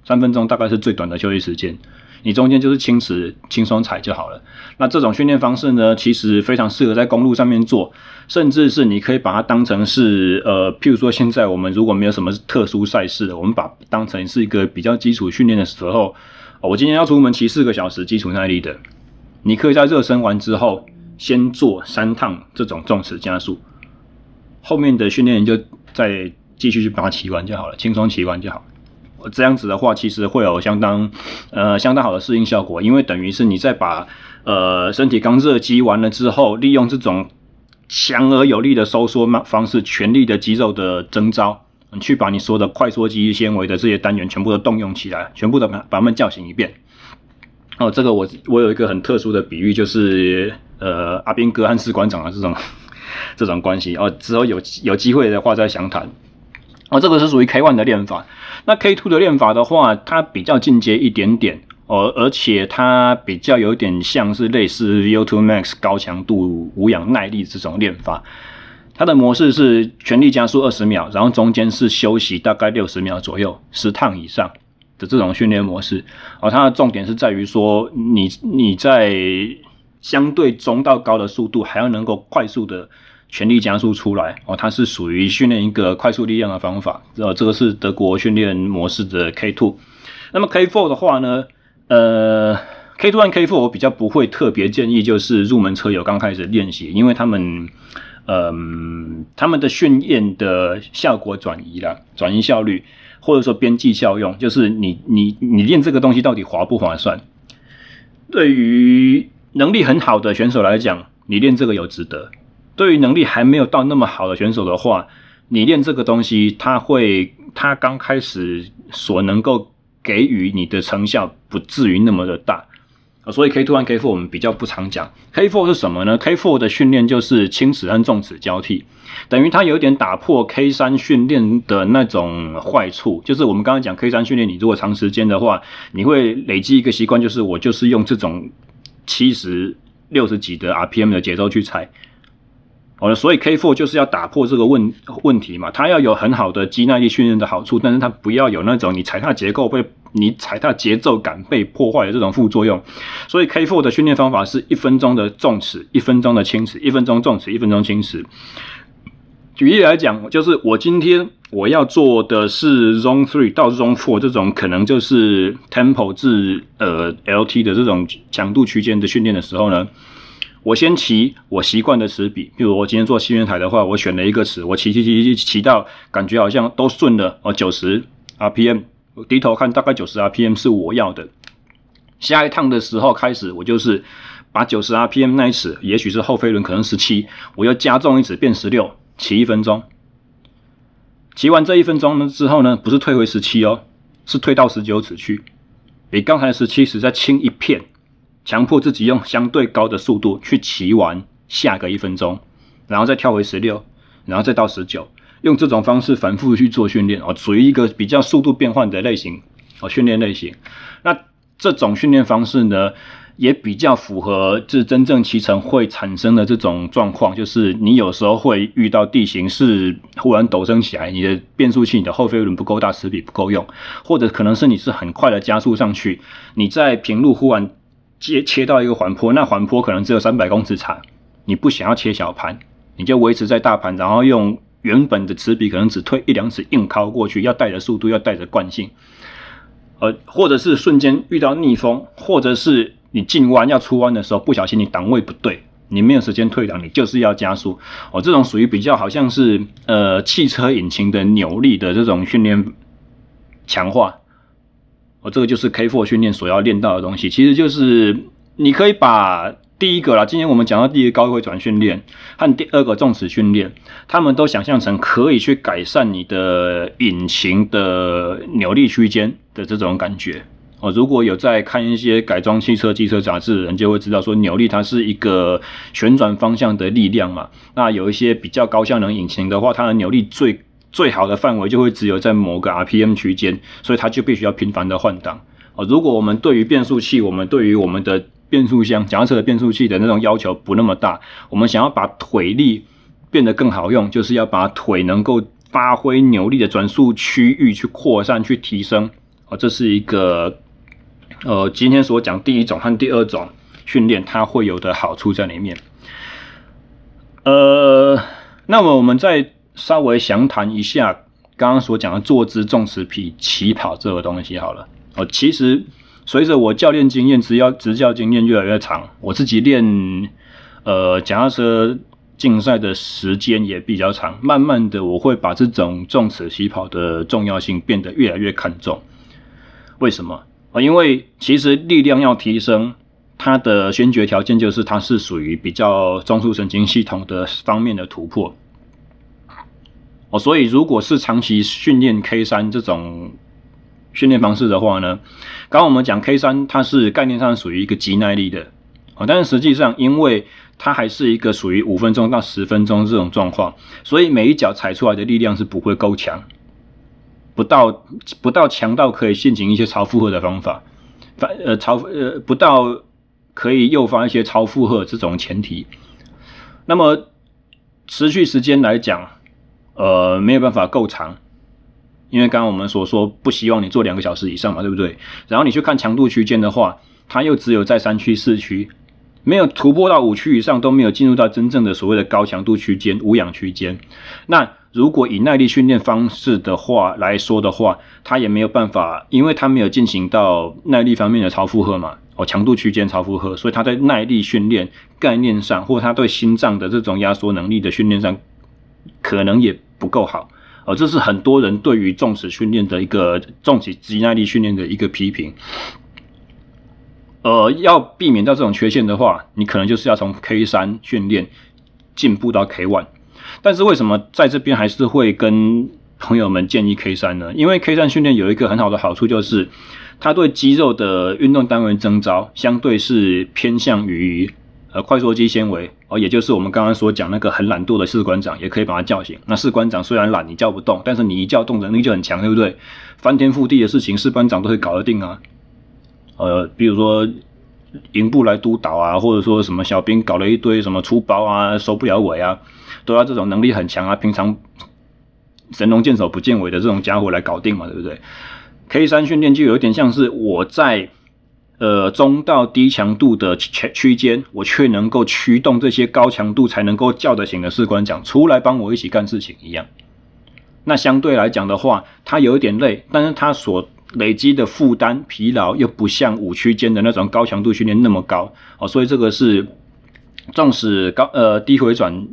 Speaker 1: 三分钟大概是最短的休息时间。你中间就是轻持、轻松踩就好了。那这种训练方式呢，其实非常适合在公路上面做，甚至是你可以把它当成是呃，譬如说现在我们如果没有什么特殊赛事，我们把当成是一个比较基础训练的时候，我今天要出门骑四个小时基础耐力的，你可以在热身完之后先做三趟这种重尺加速，后面的训练你就再继续去把它骑完就好了，轻松骑完就好。这样子的话，其实会有相当呃相当好的适应效果，因为等于是你在把呃身体刚热机完了之后，利用这种强而有力的收缩方式，全力的肌肉的征召，去把你说的快缩肌纤维的这些单元全部都动用起来，全部都把把它们叫醒一遍。哦，这个我我有一个很特殊的比喻，就是呃阿宾哥和士官长的这种这种关系哦，之后有有机会的话再详谈。哦，这个是属于 K one 的练法。那 K two 的练法的话，它比较进阶一点点哦，而且它比较有点像是类似 VO2 Max 高强度无氧耐力这种练法。它的模式是全力加速二十秒，然后中间是休息大概六十秒左右，十趟以上的这种训练模式。哦，它的重点是在于说，你你在相对中到高的速度，还要能够快速的。全力加速出来哦，它是属于训练一个快速力量的方法。呃，这个是德国训练模式的 K two。那么 K four 的话呢，呃，K two 和 K four 我比较不会特别建议，就是入门车友刚开始练习，因为他们，嗯、他们的训练的效果转移了，转移效率或者说边际效用，就是你你你练这个东西到底划不划算？对于能力很好的选手来讲，你练这个有值得。对于能力还没有到那么好的选手的话，你练这个东西，他会，他刚开始所能够给予你的成效不至于那么的大。啊所以 K two 和 K four 我们比较不常讲。K four 是什么呢？K four 的训练就是轻齿和重齿交替，等于它有点打破 K 三训练的那种坏处。就是我们刚刚讲 K 三训练，你如果长时间的话，你会累积一个习惯，就是我就是用这种七十六十几的 RPM 的节奏去踩。哦，所以 K four 就是要打破这个问问题嘛，它要有很好的肌耐力训练的好处，但是它不要有那种你踩踏结构被。你踩踏节奏感被破坏的这种副作用，所以 K4 的训练方法是一分钟的重齿，一分钟的轻齿，一分钟重齿，一分钟轻齿。举例来讲，就是我今天我要做的是 Zone Three 到 Zone Four 这种可能就是 Tempo 至呃 LT 的这种强度区间的训练的时候呢，我先骑我习惯的齿比，比如我今天做新月台的话，我选了一个齿，我骑骑骑骑骑到感觉好像都顺了哦，九十 RPM。我低头看，大概九十 RPM 是我要的。下一趟的时候开始，我就是把九十 RPM 那一齿，也许是后飞轮，可能十七，我又加重一齿变十六，骑一分钟。骑完这一分钟呢之后呢，不是退回十七哦，是退到十九齿去，比刚才十七齿再轻一片，强迫自己用相对高的速度去骑完下个一分钟，然后再跳回十六，然后再到十九。用这种方式反复去做训练哦，属于一个比较速度变换的类型哦，训练类型。那这种训练方式呢，也比较符合这真正骑乘会产生的这种状况，就是你有时候会遇到地形是忽然陡升起来，你的变速器、你的后飞轮不够大，齿比不够用，或者可能是你是很快的加速上去，你在平路忽然接切到一个缓坡，那缓坡可能只有三百公尺长，你不想要切小盘，你就维持在大盘，然后用。原本的齿比可能只退一两齿，硬靠过去，要带着速度，要带着惯性，呃，或者是瞬间遇到逆风，或者是你进弯要出弯的时候，不小心你档位不对，你没有时间退档，你就是要加速。哦，这种属于比较好像是呃汽车引擎的扭力的这种训练强化。哦，这个就是 K4 训练所要练到的东西，其实就是你可以把。第一个啦，今天我们讲到第一个高回转训练和第二个重齿训练，他们都想象成可以去改善你的引擎的扭力区间的这种感觉哦。如果有在看一些改装汽车、机车杂志的人，就会知道说扭力它是一个旋转方向的力量嘛。那有一些比较高效能引擎的话，它的扭力最最好的范围就会只有在某个 RPM 区间，所以它就必须要频繁的换挡哦。如果我们对于变速器，我们对于我们的变速箱、脚踏车的变速器的那种要求不那么大，我们想要把腿力变得更好用，就是要把腿能够发挥扭力的转速区域去扩散、去提升。哦，这是一个呃，今天所讲第一种和第二种训练它会有的好处在里面。呃，那么我们在稍微详谈一下刚刚所讲的坐姿重齿比起跑这个东西好了。哦，其实。随着我教练经验、只要执教经验越来越长，我自己练呃脚踏车竞赛的时间也比较长。慢慢的，我会把这种重齿起跑的重要性变得越来越看重。为什么啊？因为其实力量要提升，它的先决条件就是它是属于比较中枢神经系统的方面的突破。哦，所以如果是长期训练 K 三这种。训练方式的话呢，刚刚我们讲 K 三，它是概念上属于一个极耐力的啊，但是实际上，因为它还是一个属于五分钟到十分钟这种状况，所以每一脚踩出来的力量是不会够强，不到不到强到可以进行一些超负荷的方法，反呃超呃不到可以诱发一些超负荷这种前提，那么持续时间来讲，呃没有办法够长。因为刚刚我们所说不希望你做两个小时以上嘛，对不对？然后你去看强度区间的话，它又只有在三区、四区，没有突破到五区以上，都没有进入到真正的所谓的高强度区间、无氧区间。那如果以耐力训练方式的话来说的话，它也没有办法，因为它没有进行到耐力方面的超负荷嘛，哦，强度区间超负荷，所以它在耐力训练概念上，或者它对心脏的这种压缩能力的训练上，可能也不够好。呃，这是很多人对于重齿训练的一个重齿肌耐力训练的一个批评。呃，要避免到这种缺陷的话，你可能就是要从 K 三训练进步到 K one。但是为什么在这边还是会跟朋友们建议 K 三呢？因为 K 三训练有一个很好的好处，就是它对肌肉的运动单位征招相对是偏向于呃快缩肌纤维哦，也就是我们刚刚所讲那个很懒惰的士官长，也可以把他叫醒。那士官长虽然懒，你叫不动，但是你一叫动能力就很强，对不对？翻天覆地的事情，士官长都可以搞得定啊。呃，比如说营部来督导啊，或者说什么小兵搞了一堆什么出包啊，收不了尾啊，都要这种能力很强啊，平常神龙见首不见尾的这种家伙来搞定嘛，对不对？K 三训练就有点像是我在呃中到低强度的区区间，我却能够驱动这些高强度才能够叫得醒的士官长出来帮我一起干事情一样。那相对来讲的话，他有一点累，但是他所累积的负担疲劳又不像五区间的那种高强度训练那么高哦，所以这个是纵使高呃低回转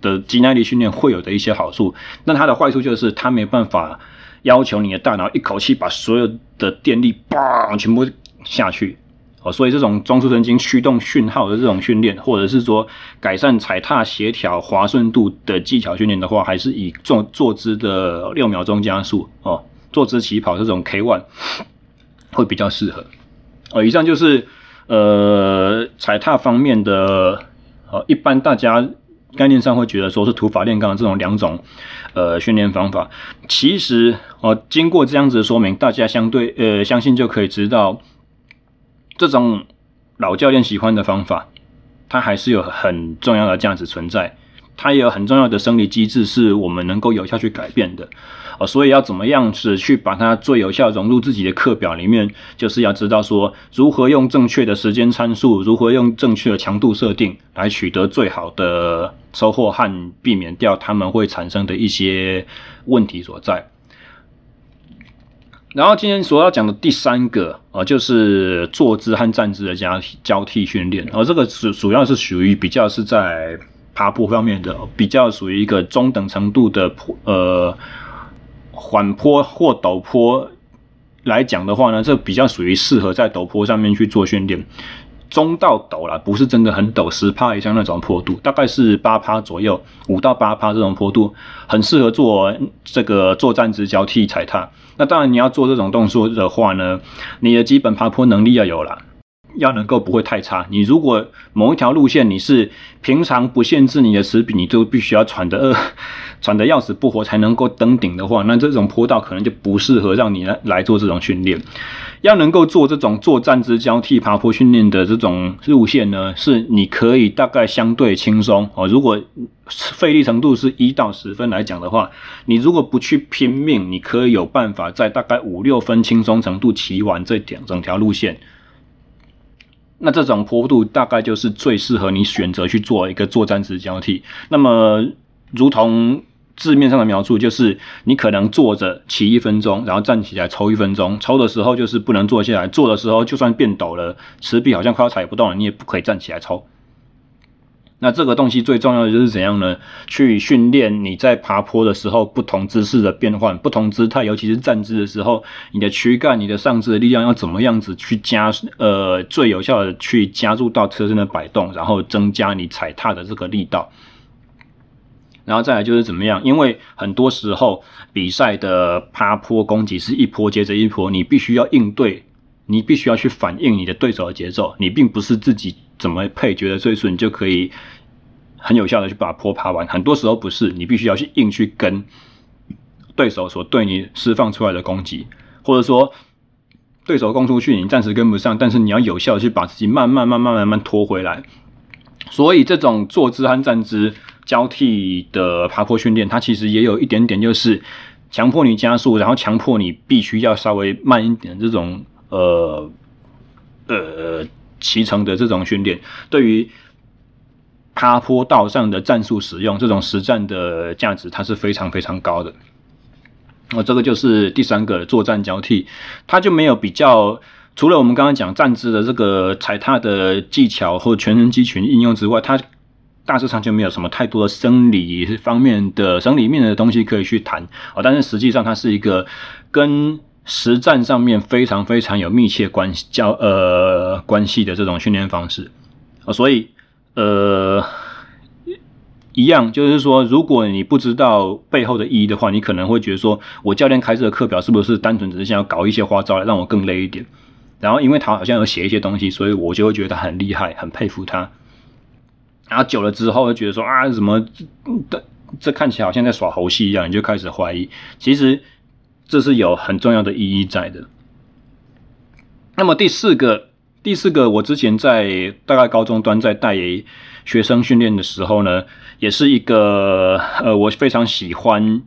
Speaker 1: 的肌耐力训练会有的一些好处，那它的坏处就是它没办法要求你的大脑一口气把所有的电力嘣全部下去哦，所以这种中枢神经驱动讯号的这种训练，或者是说改善踩踏协调滑顺度的技巧训练的话，还是以坐坐姿的六秒钟加速哦。坐姿起跑这种 K one 会比较适合哦。以上就是呃踩踏方面的呃，一般大家概念上会觉得说是土法炼钢这种两种呃训练方法。其实哦、经过这样子的说明，大家相对呃相信就可以知道，这种老教练喜欢的方法，它还是有很重要的价值存在。它也有很重要的生理机制，是我们能够有效去改变的，哦，所以要怎么样子去把它最有效融入自己的课表里面，就是要知道说如何用正确的时间参数，如何用正确的强度设定来取得最好的收获和避免掉他们会产生的一些问题所在。然后今天所要讲的第三个啊，就是坐姿和站姿的交交替训练，而这个主主要是属于比较是在。爬坡方面的比较属于一个中等程度的坡，呃，缓坡或陡坡来讲的话呢，这比较属于适合在陡坡上面去做训练。中到陡啦，不是真的很陡，十趴以上那种坡度，大概是八趴左右，五到八趴这种坡度，很适合做这个作战直交替踩踏。那当然，你要做这种动作的话呢，你的基本爬坡能力要有了。要能够不会太差。你如果某一条路线你是平常不限制你的食品，你就必须要喘得饿 喘得要死不活才能够登顶的话，那这种坡道可能就不适合让你来来做这种训练。要能够做这种坐站姿交替爬坡训练的这种路线呢，是你可以大概相对轻松哦。如果费力程度是一到十分来讲的话，你如果不去拼命，你可以有办法在大概五六分轻松程度骑完这点整条路线。那这种坡度大概就是最适合你选择去做一个坐站姿交替。那么，如同字面上的描述，就是你可能坐着骑一分钟，然后站起来抽一分钟。抽的时候就是不能坐下来，坐的时候就算变抖了，池壁好像快要踩不动了，你也不可以站起来抽。那这个东西最重要的就是怎样呢？去训练你在爬坡的时候不同姿势的变换，不同姿态，尤其是站姿的时候，你的躯干、你的上肢的力量要怎么样子去加，呃，最有效的去加入到车身的摆动，然后增加你踩踏的这个力道。然后再来就是怎么样？因为很多时候比赛的爬坡攻击是一波接着一波，你必须要应对，你必须要去反应你的对手的节奏，你并不是自己。怎么配觉得最顺，你就可以很有效的去把坡爬完。很多时候不是，你必须要去硬去跟对手所对你释放出来的攻击，或者说对手攻出去，你暂时跟不上，但是你要有效的去把自己慢慢慢慢慢慢拖回来。所以这种坐姿和站姿交替的爬坡训练，它其实也有一点点，就是强迫你加速，然后强迫你必须要稍微慢一点。这种呃呃。骑乘的这种训练，对于爬坡道上的战术使用，这种实战的价值，它是非常非常高的。哦，这个就是第三个作战交替，它就没有比较，除了我们刚刚讲站姿的这个踩踏的技巧或全身肌群应用之外，它大致上就没有什么太多的生理方面的生理面的东西可以去谈。哦，但是实际上它是一个跟实战上面非常非常有密切关系交呃关系的这种训练方式啊，所以呃，一样，就是说，如果你不知道背后的意义的话，你可能会觉得说，我教练开这个课表是不是单纯只是想要搞一些花招来让我更累一点？然后，因为他好像有写一些东西，所以我就会觉得很厉害，很佩服他。然后久了之后，就觉得说啊，怎么这这看起来好像在耍猴戏一样，你就开始怀疑。其实这是有很重要的意义在的。那么第四个，第四个，我之前在大概高中端在带学生训练的时候呢，也是一个呃，我非常喜欢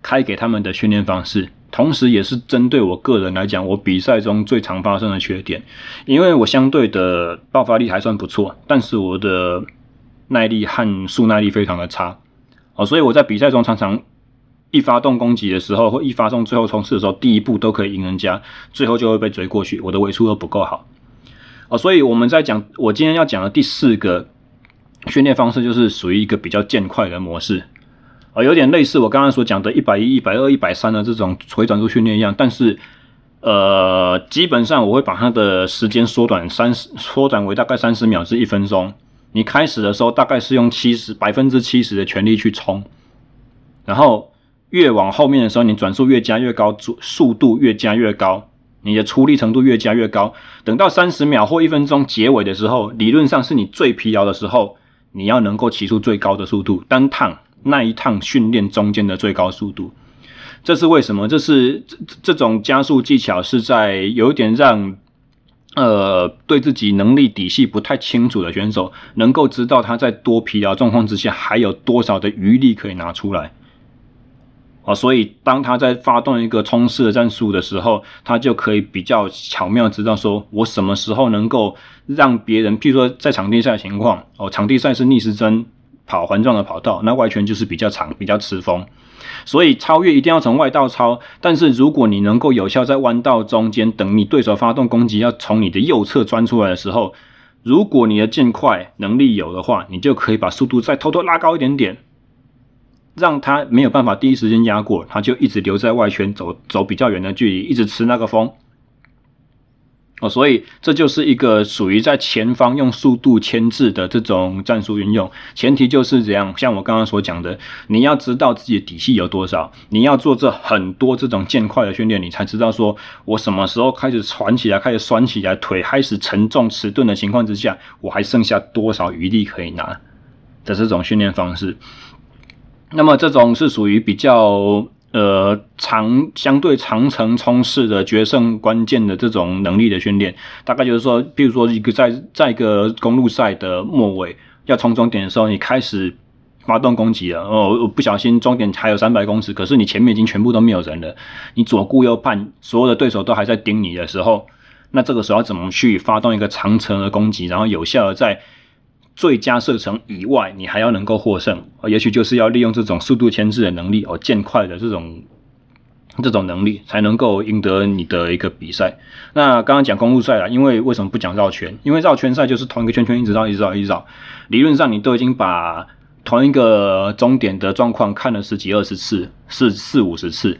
Speaker 1: 开给他们的训练方式。同时，也是针对我个人来讲，我比赛中最常发生的缺点，因为我相对的爆发力还算不错，但是我的耐力和速耐力非常的差，哦，所以我在比赛中常常一发动攻击的时候，或一发动最后冲刺的时候，第一步都可以赢人家，最后就会被追过去，我的尾数都不够好，哦，所以我们在讲我今天要讲的第四个训练方式，就是属于一个比较渐快的模式。啊，有点类似我刚刚所讲的，一百一、一百二、一百三的这种回转速训练一样，但是，呃，基本上我会把它的时间缩短三十，缩短为大概三十秒至一分钟。你开始的时候大概是用七十百分之七十的全力去冲，然后越往后面的时候，你转速越加越高，速速度越加越高，你的出力程度越加越高。等到三十秒或一分钟结尾的时候，理论上是你最疲劳的时候，你要能够骑出最高的速度，单趟。那一趟训练中间的最高速度，这是为什么？这是这这种加速技巧是在有点让呃对自己能力底细不太清楚的选手，能够知道他在多疲劳状况之下还有多少的余力可以拿出来。哦，所以当他在发动一个冲刺的战术的时候，他就可以比较巧妙知道说，我什么时候能够让别人，譬如说在场地赛的情况，哦，场地赛是逆时针。跑环状的跑道，那外圈就是比较长，比较吃风，所以超越一定要从外道超。但是如果你能够有效在弯道中间，等你对手发动攻击要从你的右侧钻出来的时候，如果你的渐快能力有的话，你就可以把速度再偷偷拉高一点点，让他没有办法第一时间压过，他就一直留在外圈走走比较远的距离，一直吃那个风。哦，所以这就是一个属于在前方用速度牵制的这种战术运用，前提就是这样。像我刚刚所讲的，你要知道自己的底气有多少，你要做这很多这种渐快的训练，你才知道说我什么时候开始喘起来，开始酸起来，腿开始沉重迟钝的情况之下，我还剩下多少余力可以拿的这种训练方式。那么这种是属于比较。呃，长相对长程冲刺的决胜关键的这种能力的训练，大概就是说，比如说一个在在一个公路赛的末尾要冲终点的时候，你开始发动攻击了，哦，我不小心终点还有三百公尺，可是你前面已经全部都没有人了，你左顾右盼，所有的对手都还在盯你的时候，那这个时候怎么去发动一个长程的攻击，然后有效的在。最佳射程以外，你还要能够获胜，也许就是要利用这种速度牵制的能力，哦，渐快的这种这种能力，才能够赢得你的一个比赛。那刚刚讲公路赛了，因为为什么不讲绕圈？因为绕圈赛就是同一个圈圈一直绕，一直绕，一直绕。理论上你都已经把同一个终点的状况看了十几二十次，四四五十次。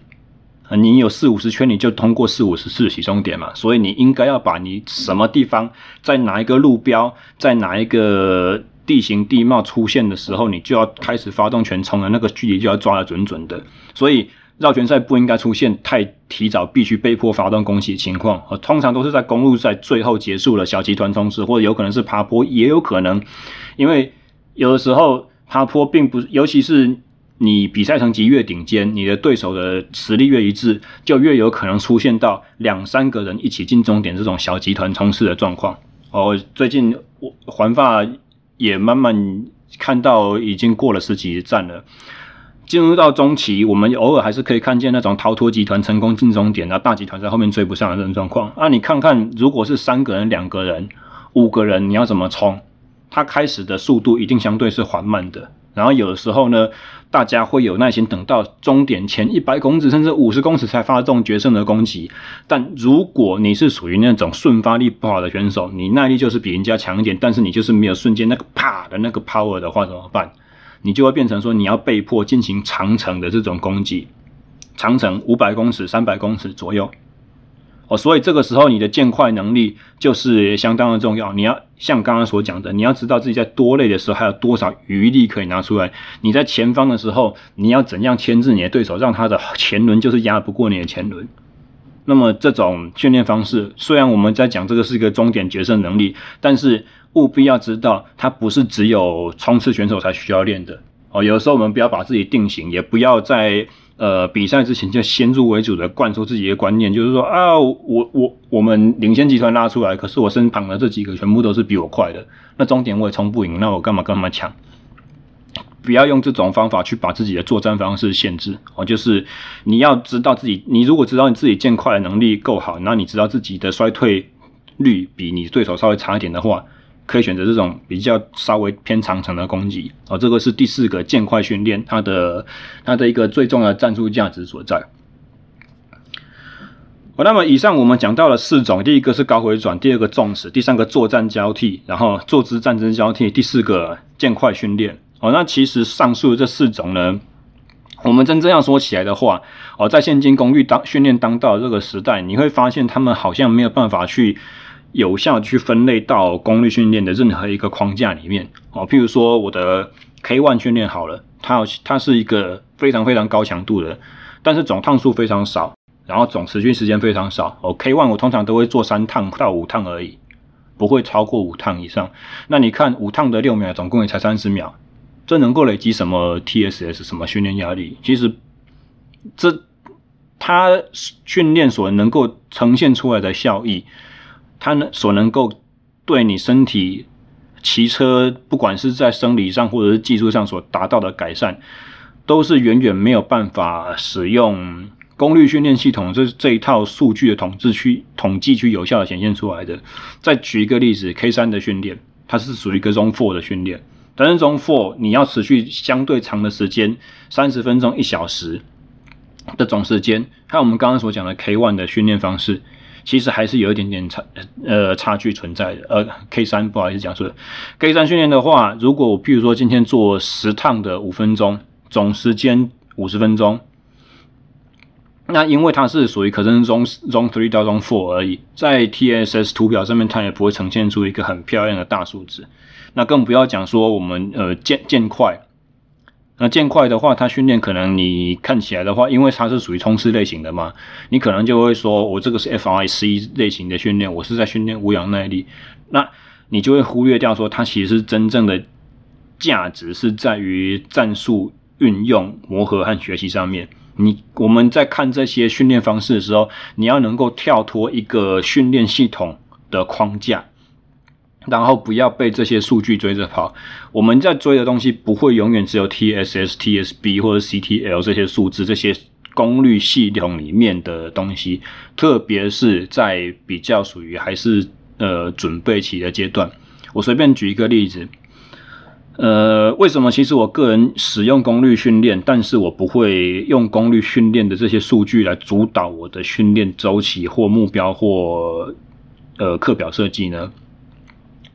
Speaker 1: 你有四五十圈，你就通过四五十次起终点嘛，所以你应该要把你什么地方，在哪一个路标，在哪一个地形地貌出现的时候，你就要开始发动全冲了，那个距离就要抓得准准的。所以绕圈赛不应该出现太提早，必须被迫发动攻击情况。通常都是在公路赛最后结束了小集团冲刺，或者有可能是爬坡，也有可能，因为有的时候爬坡并不，尤其是。你比赛成绩越顶尖，你的对手的实力越一致，就越有可能出现到两三个人一起进终点这种小集团冲刺的状况。哦，最近我环法也慢慢看到已经过了十几站了，进入到中期，我们偶尔还是可以看见那种逃脱集团成功进终点，然后大集团在后面追不上的这种状况。啊，你看看，如果是三个人、两个人、五个人，你要怎么冲？他开始的速度一定相对是缓慢的。然后有的时候呢，大家会有耐心等到终点前一百公尺甚至五十公尺才发动决胜的攻击。但如果你是属于那种瞬发力不好的选手，你耐力就是比人家强一点，但是你就是没有瞬间那个啪的那个 power 的话怎么办？你就会变成说你要被迫进行长程的这种攻击，长程五百公尺、三百公尺左右。哦，所以这个时候你的渐快能力就是相当的重要。你要像刚刚所讲的，你要知道自己在多累的时候还有多少余力可以拿出来。你在前方的时候，你要怎样牵制你的对手，让他的前轮就是压不过你的前轮。那么这种训练方式，虽然我们在讲这个是一个终点决胜能力，但是务必要知道，它不是只有冲刺选手才需要练的。哦，有的时候我们不要把自己定型，也不要在。呃，比赛之前就先入为主的灌输自己的观念，就是说啊，我我我们领先集团拉出来，可是我身旁的这几个全部都是比我快的，那终点我也冲不赢，那我干嘛干嘛抢？不要用这种方法去把自己的作战方式限制哦，就是你要知道自己，你如果知道你自己渐快的能力够好，那你知道自己的衰退率比你对手稍微差一点的话。可以选择这种比较稍微偏长程的攻击哦，这个是第四个渐快训练，它的它的一个最重要的战术价值所在。好，那么以上我们讲到了四种，第一个是高回转，第二个重视，第三个作战交替，然后坐姿战争交替，第四个渐快训练。哦，那其实上述这四种呢，我们真正要说起来的话，哦，在现今功率当训练当道这个时代，你会发现他们好像没有办法去。有效去分类到功率训练的任何一个框架里面哦，譬如说我的 K1 训练好了，它它是一个非常非常高强度的，但是总趟数非常少，然后总持续时间非常少哦。K1 我通常都会做三趟到五趟而已，不会超过五趟以上。那你看五趟的六秒，总共也才三十秒，这能够累积什么 TSS 什么训练压力？其实这它训练所能够呈现出来的效益。它能所能够对你身体骑车，不管是在生理上或者是技术上所达到的改善，都是远远没有办法使用功率训练系统这这一套数据的统计去统计去有效的显现出来的。再举一个例子，K 三的训练，它是属于一个 Zone Four 的训练，但是 Zone Four 你要持续相对长的时间，三十分钟一小时的总时间，还有我们刚刚所讲的 K one 的训练方式。其实还是有一点点差，呃，差距存在的。呃，K 三不好意思讲错了，K 三训练的话，如果我譬如说今天做十趟的五分钟，总时间五十分钟，那因为它是属于可能 Zone Zone three 到 Zone four 而已，在 TSS 图表上面它也不会呈现出一个很漂亮的大数字。那更不要讲说我们呃渐渐快。那渐快的话，它训练可能你看起来的话，因为它是属于冲刺类型的嘛，你可能就会说，我这个是 F.I.C 类型的训练，我是在训练无氧耐力，那你就会忽略掉说，它其实真正的价值是在于战术运用、磨合和学习上面。你我们在看这些训练方式的时候，你要能够跳脱一个训练系统的框架。然后不要被这些数据追着跑。我们在追的东西不会永远只有 TSS、TSB 或者 CTL 这些数字，这些功率系统里面的东西。特别是在比较属于还是呃准备期的阶段。我随便举一个例子。呃，为什么其实我个人使用功率训练，但是我不会用功率训练的这些数据来主导我的训练周期或目标或呃课表设计呢？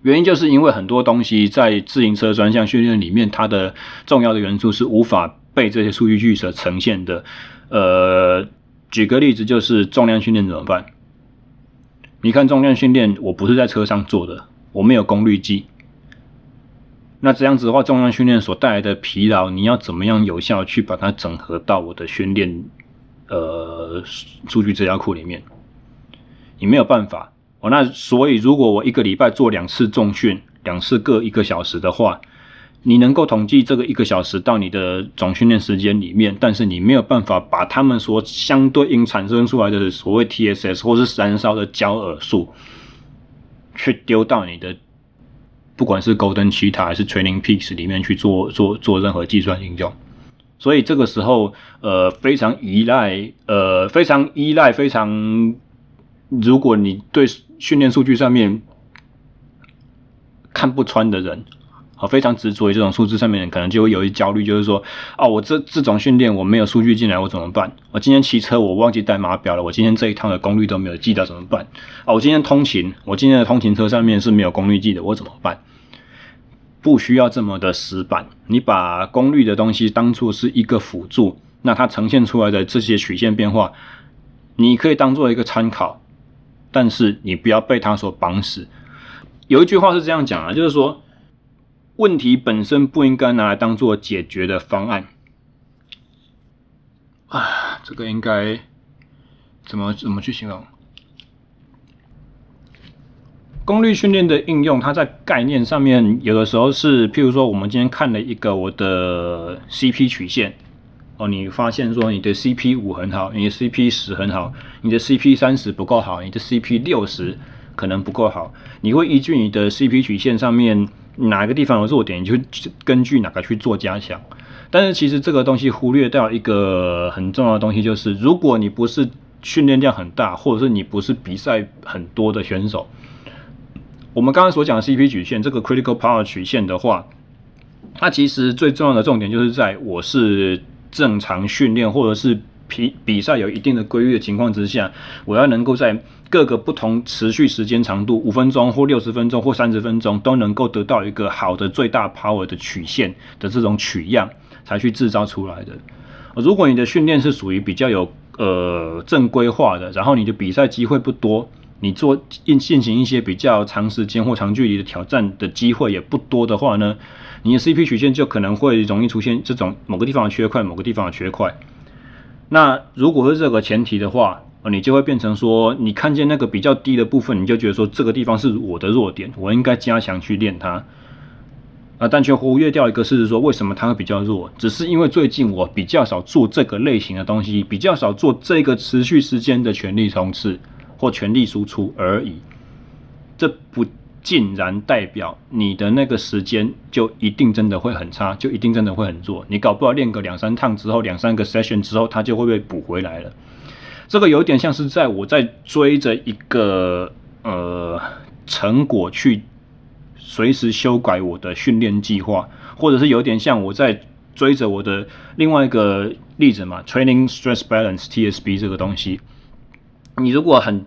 Speaker 1: 原因就是因为很多东西在自行车专项训练里面，它的重要的元素是无法被这些数据据所呈现的。呃，举个例子，就是重量训练怎么办？你看重量训练，我不是在车上做的，我没有功率计。那这样子的话，重量训练所带来的疲劳，你要怎么样有效去把它整合到我的训练呃数据资料库里面？你没有办法。那所以如果我一个礼拜做两次重训，两次各一个小时的话，你能够统计这个一个小时到你的总训练时间里面，但是你没有办法把他们所相对应产生出来的所谓 TSS 或是燃烧的焦耳数，去丢到你的不管是 Golden Cheetah 还是 Training Peaks 里面去做做做任何计算应用，所以这个时候呃非常依赖呃非常依赖非常，如果你对训练数据上面看不穿的人，啊，非常执着于这种数字上面的人，可能就会有一焦虑，就是说，啊，我这这种训练我没有数据进来，我怎么办？我今天骑车我忘记带码表了，我今天这一趟的功率都没有记到，怎么办？啊，我今天通勤，我今天的通勤车上面是没有功率计的，我怎么办？不需要这么的死板，你把功率的东西当作是一个辅助，那它呈现出来的这些曲线变化，你可以当做一个参考。但是你不要被它所绑死。有一句话是这样讲啊，就是说，问题本身不应该拿来当做解决的方案。啊，这个应该怎么怎么去形容？功率训练的应用，它在概念上面，有的时候是，譬如说，我们今天看了一个我的 CP 曲线，哦，你发现说你的 CP 五很好，你的 CP 十很好，你的 CP 三十不够好，你的 CP 六十可能不够好，你会依据你的 CP 曲线上面哪个地方有弱点，你就根据哪个去做加强。但是其实这个东西忽略掉一个很重要的东西，就是如果你不是训练量很大，或者是你不是比赛很多的选手。我们刚刚所讲的 CP 曲线，这个 critical power 曲线的话，它其实最重要的重点就是在我是正常训练或者是比比赛有一定的规律的情况之下，我要能够在各个不同持续时间长度，五分钟或六十分钟或三十分钟，都能够得到一个好的最大 power 的曲线的这种取样，才去制造出来的。如果你的训练是属于比较有呃正规化的，然后你的比赛机会不多。你做进进行一些比较长时间或长距离的挑战的机会也不多的话呢，你的 CP 曲线就可能会容易出现这种某个地方的缺块，某个地方的缺块。那如果是这个前提的话，你就会变成说，你看见那个比较低的部分，你就觉得说这个地方是我的弱点，我应该加强去练它。啊，但却忽略掉一个事实，说为什么它会比较弱，只是因为最近我比较少做这个类型的东西，比较少做这个持续时间的全力冲刺。或全力输出而已，这不竟然代表你的那个时间就一定真的会很差，就一定真的会很弱。你搞不好练个两三趟之后，两三个 session 之后，它就会被补回来了。这个有点像是在我在追着一个呃成果去随时修改我的训练计划，或者是有点像我在追着我的另外一个例子嘛，training stress balance TSB 这个东西。你如果很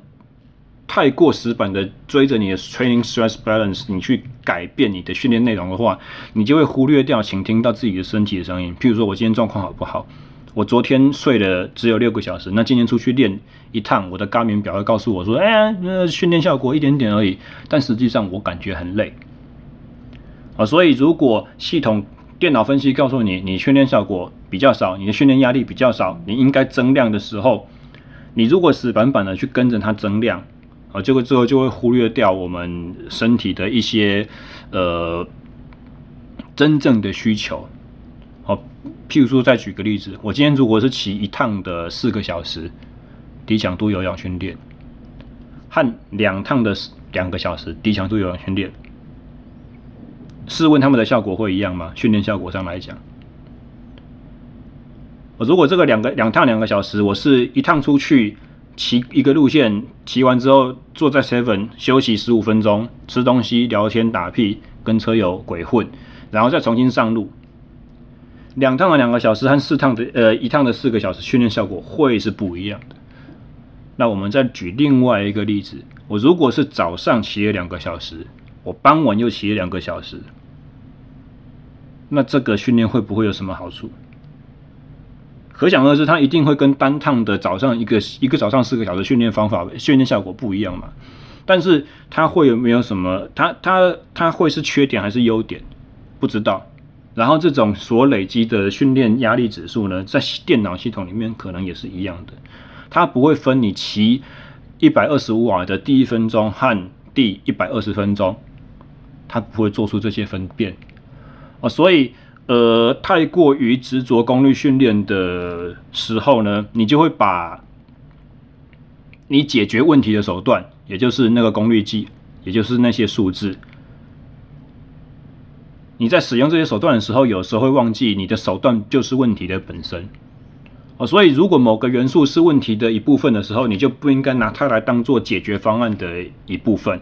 Speaker 1: 太过死板的追着你的 training stress balance，你去改变你的训练内容的话，你就会忽略掉倾听到自己的身体的声音。譬如说，我今天状况好不好？我昨天睡了只有六个小时，那今天出去练一趟，我的高敏表会告诉我说：“哎呀，呃，训练效果一点点而已。”但实际上我感觉很累啊。所以，如果系统电脑分析告诉你，你训练效果比较少，你的训练压力比较少，你应该增量的时候，你如果死板板的去跟着它增量，这个之后就会忽略掉我们身体的一些呃真正的需求。好，譬如说再举个例子，我今天如果是骑一趟的四个小时低强度有氧训练，和两趟的两个小时低强度有氧训练，试问他们的效果会一样吗？训练效果上来讲？我如果这个两个两趟两个小时，我是一趟出去骑一个路线，骑完之后坐在 seven 休息十五分钟，吃东西、聊天、打屁，跟车友鬼混，然后再重新上路。两趟的两个小时和四趟的呃一趟的四个小时训练效果会是不一样的。那我们再举另外一个例子，我如果是早上骑了两个小时，我傍晚又骑了两个小时，那这个训练会不会有什么好处？可想而知，它一定会跟单趟的早上一个一个早上四个小时训练方法训练效果不一样嘛？但是它会有没有什么？它它它会是缺点还是优点？不知道。然后这种所累积的训练压力指数呢，在电脑系统里面可能也是一样的。它不会分你骑一百二十五瓦的第一分钟和第一百二十分钟，它不会做出这些分辨哦，所以。呃，太过于执着功率训练的时候呢，你就会把你解决问题的手段，也就是那个功率计，也就是那些数字，你在使用这些手段的时候，有时候会忘记你的手段就是问题的本身。哦，所以如果某个元素是问题的一部分的时候，你就不应该拿它来当做解决方案的一部分。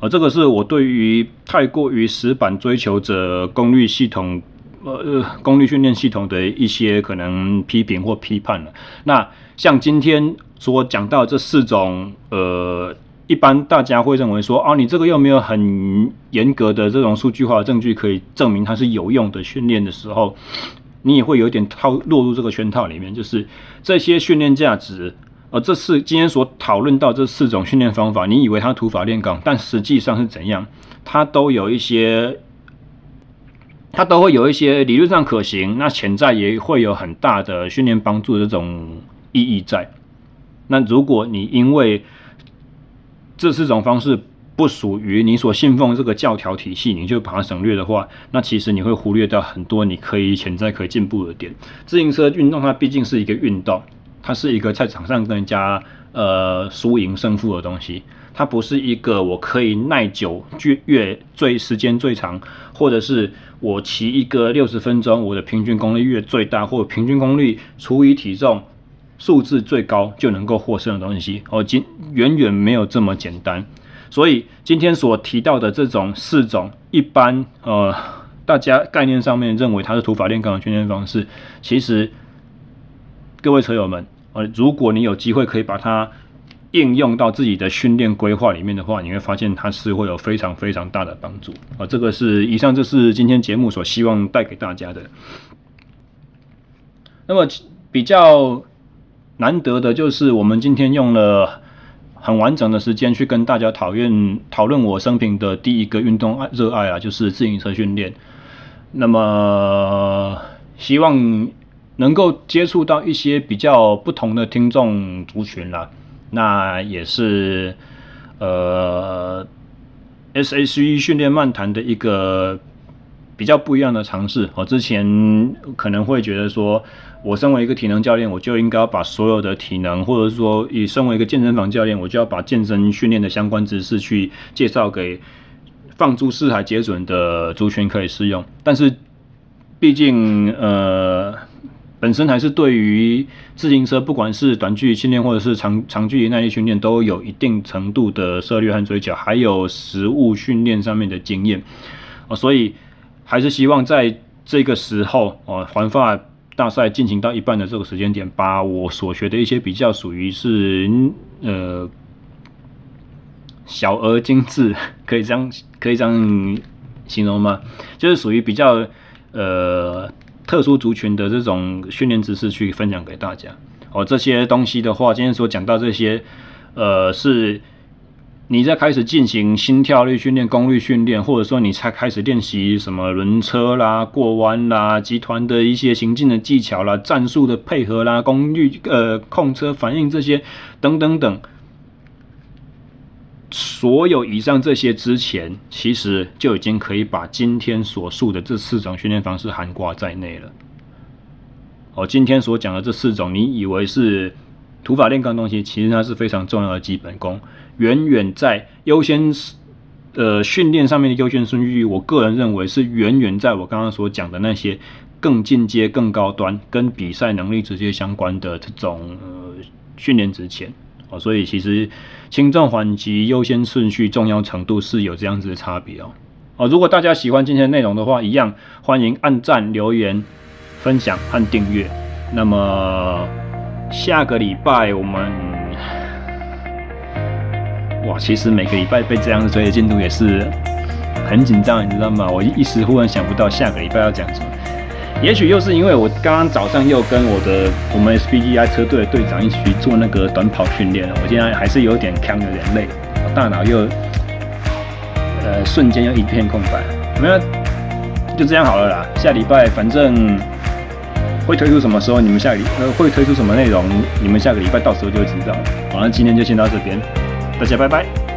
Speaker 1: 呃这个是我对于太过于死板追求者功率系统，呃，功率训练系统的一些可能批评或批判了。那像今天所讲到这四种，呃，一般大家会认为说，啊，你这个又没有很严格的这种数据化的证据可以证明它是有用的训练的时候，你也会有点套落入这个圈套里面，就是这些训练价值。而这次今天所讨论到这四种训练方法，你以为它土法炼钢，但实际上是怎样？它都有一些，它都会有一些理论上可行，那潜在也会有很大的训练帮助这种意义在。那如果你因为这四种方式不属于你所信奉这个教条体系，你就把它省略的话，那其实你会忽略掉很多你可以潜在可以进步的点。自行车运动它毕竟是一个运动。它是一个在场上跟人家呃输赢胜负的东西，它不是一个我可以耐久、越最时间最长，或者是我骑一个六十分钟，我的平均功率越最大，或者平均功率除以体重数字最高就能够获胜的东西。哦，今远远没有这么简单。所以今天所提到的这种四种一般呃大家概念上面认为它是土法炼钢的训练方式，其实。各位车友们，呃，如果你有机会可以把它应用到自己的训练规划里面的话，你会发现它是会有非常非常大的帮助啊。这个是以上，这是今天节目所希望带给大家的。那么比较难得的就是我们今天用了很完整的时间去跟大家讨论讨论我生平的第一个运动爱热爱啊，就是自行车训练。那么希望。能够接触到一些比较不同的听众族群啦，那也是呃 SHE 训练漫谈的一个比较不一样的尝试。我之前可能会觉得说，我身为一个体能教练，我就应该要把所有的体能，或者说以身为一个健身房教练，我就要把健身训练的相关知识去介绍给放诸四海皆准的族群可以适用。但是毕竟呃。本身还是对于自行车，不管是短距离训练或者是长长距离耐力训练，都有一定程度的涉猎和追求，还有实物训练上面的经验哦，所以还是希望在这个时候哦，环法大赛进行到一半的这个时间点，把我所学的一些比较属于是呃小而精致，可以这样可以这样形容吗？就是属于比较呃。特殊族群的这种训练知识去分享给大家哦，这些东西的话，今天所讲到这些，呃，是你在开始进行心跳率训练、功率训练，或者说你才开始练习什么轮车啦、过弯啦、集团的一些行进的技巧啦、战术的配合啦、功率呃控车反应这些等等等。所有以上这些之前，其实就已经可以把今天所述的这四种训练方式涵盖在内了。哦，今天所讲的这四种，你以为是土法炼钢东西，其实它是非常重要的基本功，远远在优先呃训练上面的优先顺序，我个人认为是远远在我刚刚所讲的那些更进阶、更高端、跟比赛能力直接相关的这种呃训练之前。哦，所以其实轻重缓急、优先顺序、重要程度是有这样子的差别哦。哦，如果大家喜欢今天的内容的话，一样欢迎按赞、留言、分享和订阅。那么下个礼拜我们，哇，其实每个礼拜被这样子追的进度也是很紧张，你知道吗？我一时忽然想不到下个礼拜要讲什么。也许又是因为我刚刚早上又跟我的我们 SBGI 车队的队长一起去做那个短跑训练了，我现在还是有点扛，有点累，我大脑又呃瞬间又一片空白。没有，就这样好了啦。下礼拜反正会推出什么时候，你们下礼呃会推出什么内容，你们下个礼拜到时候就会知道。好，那今天就先到这边，大家拜拜。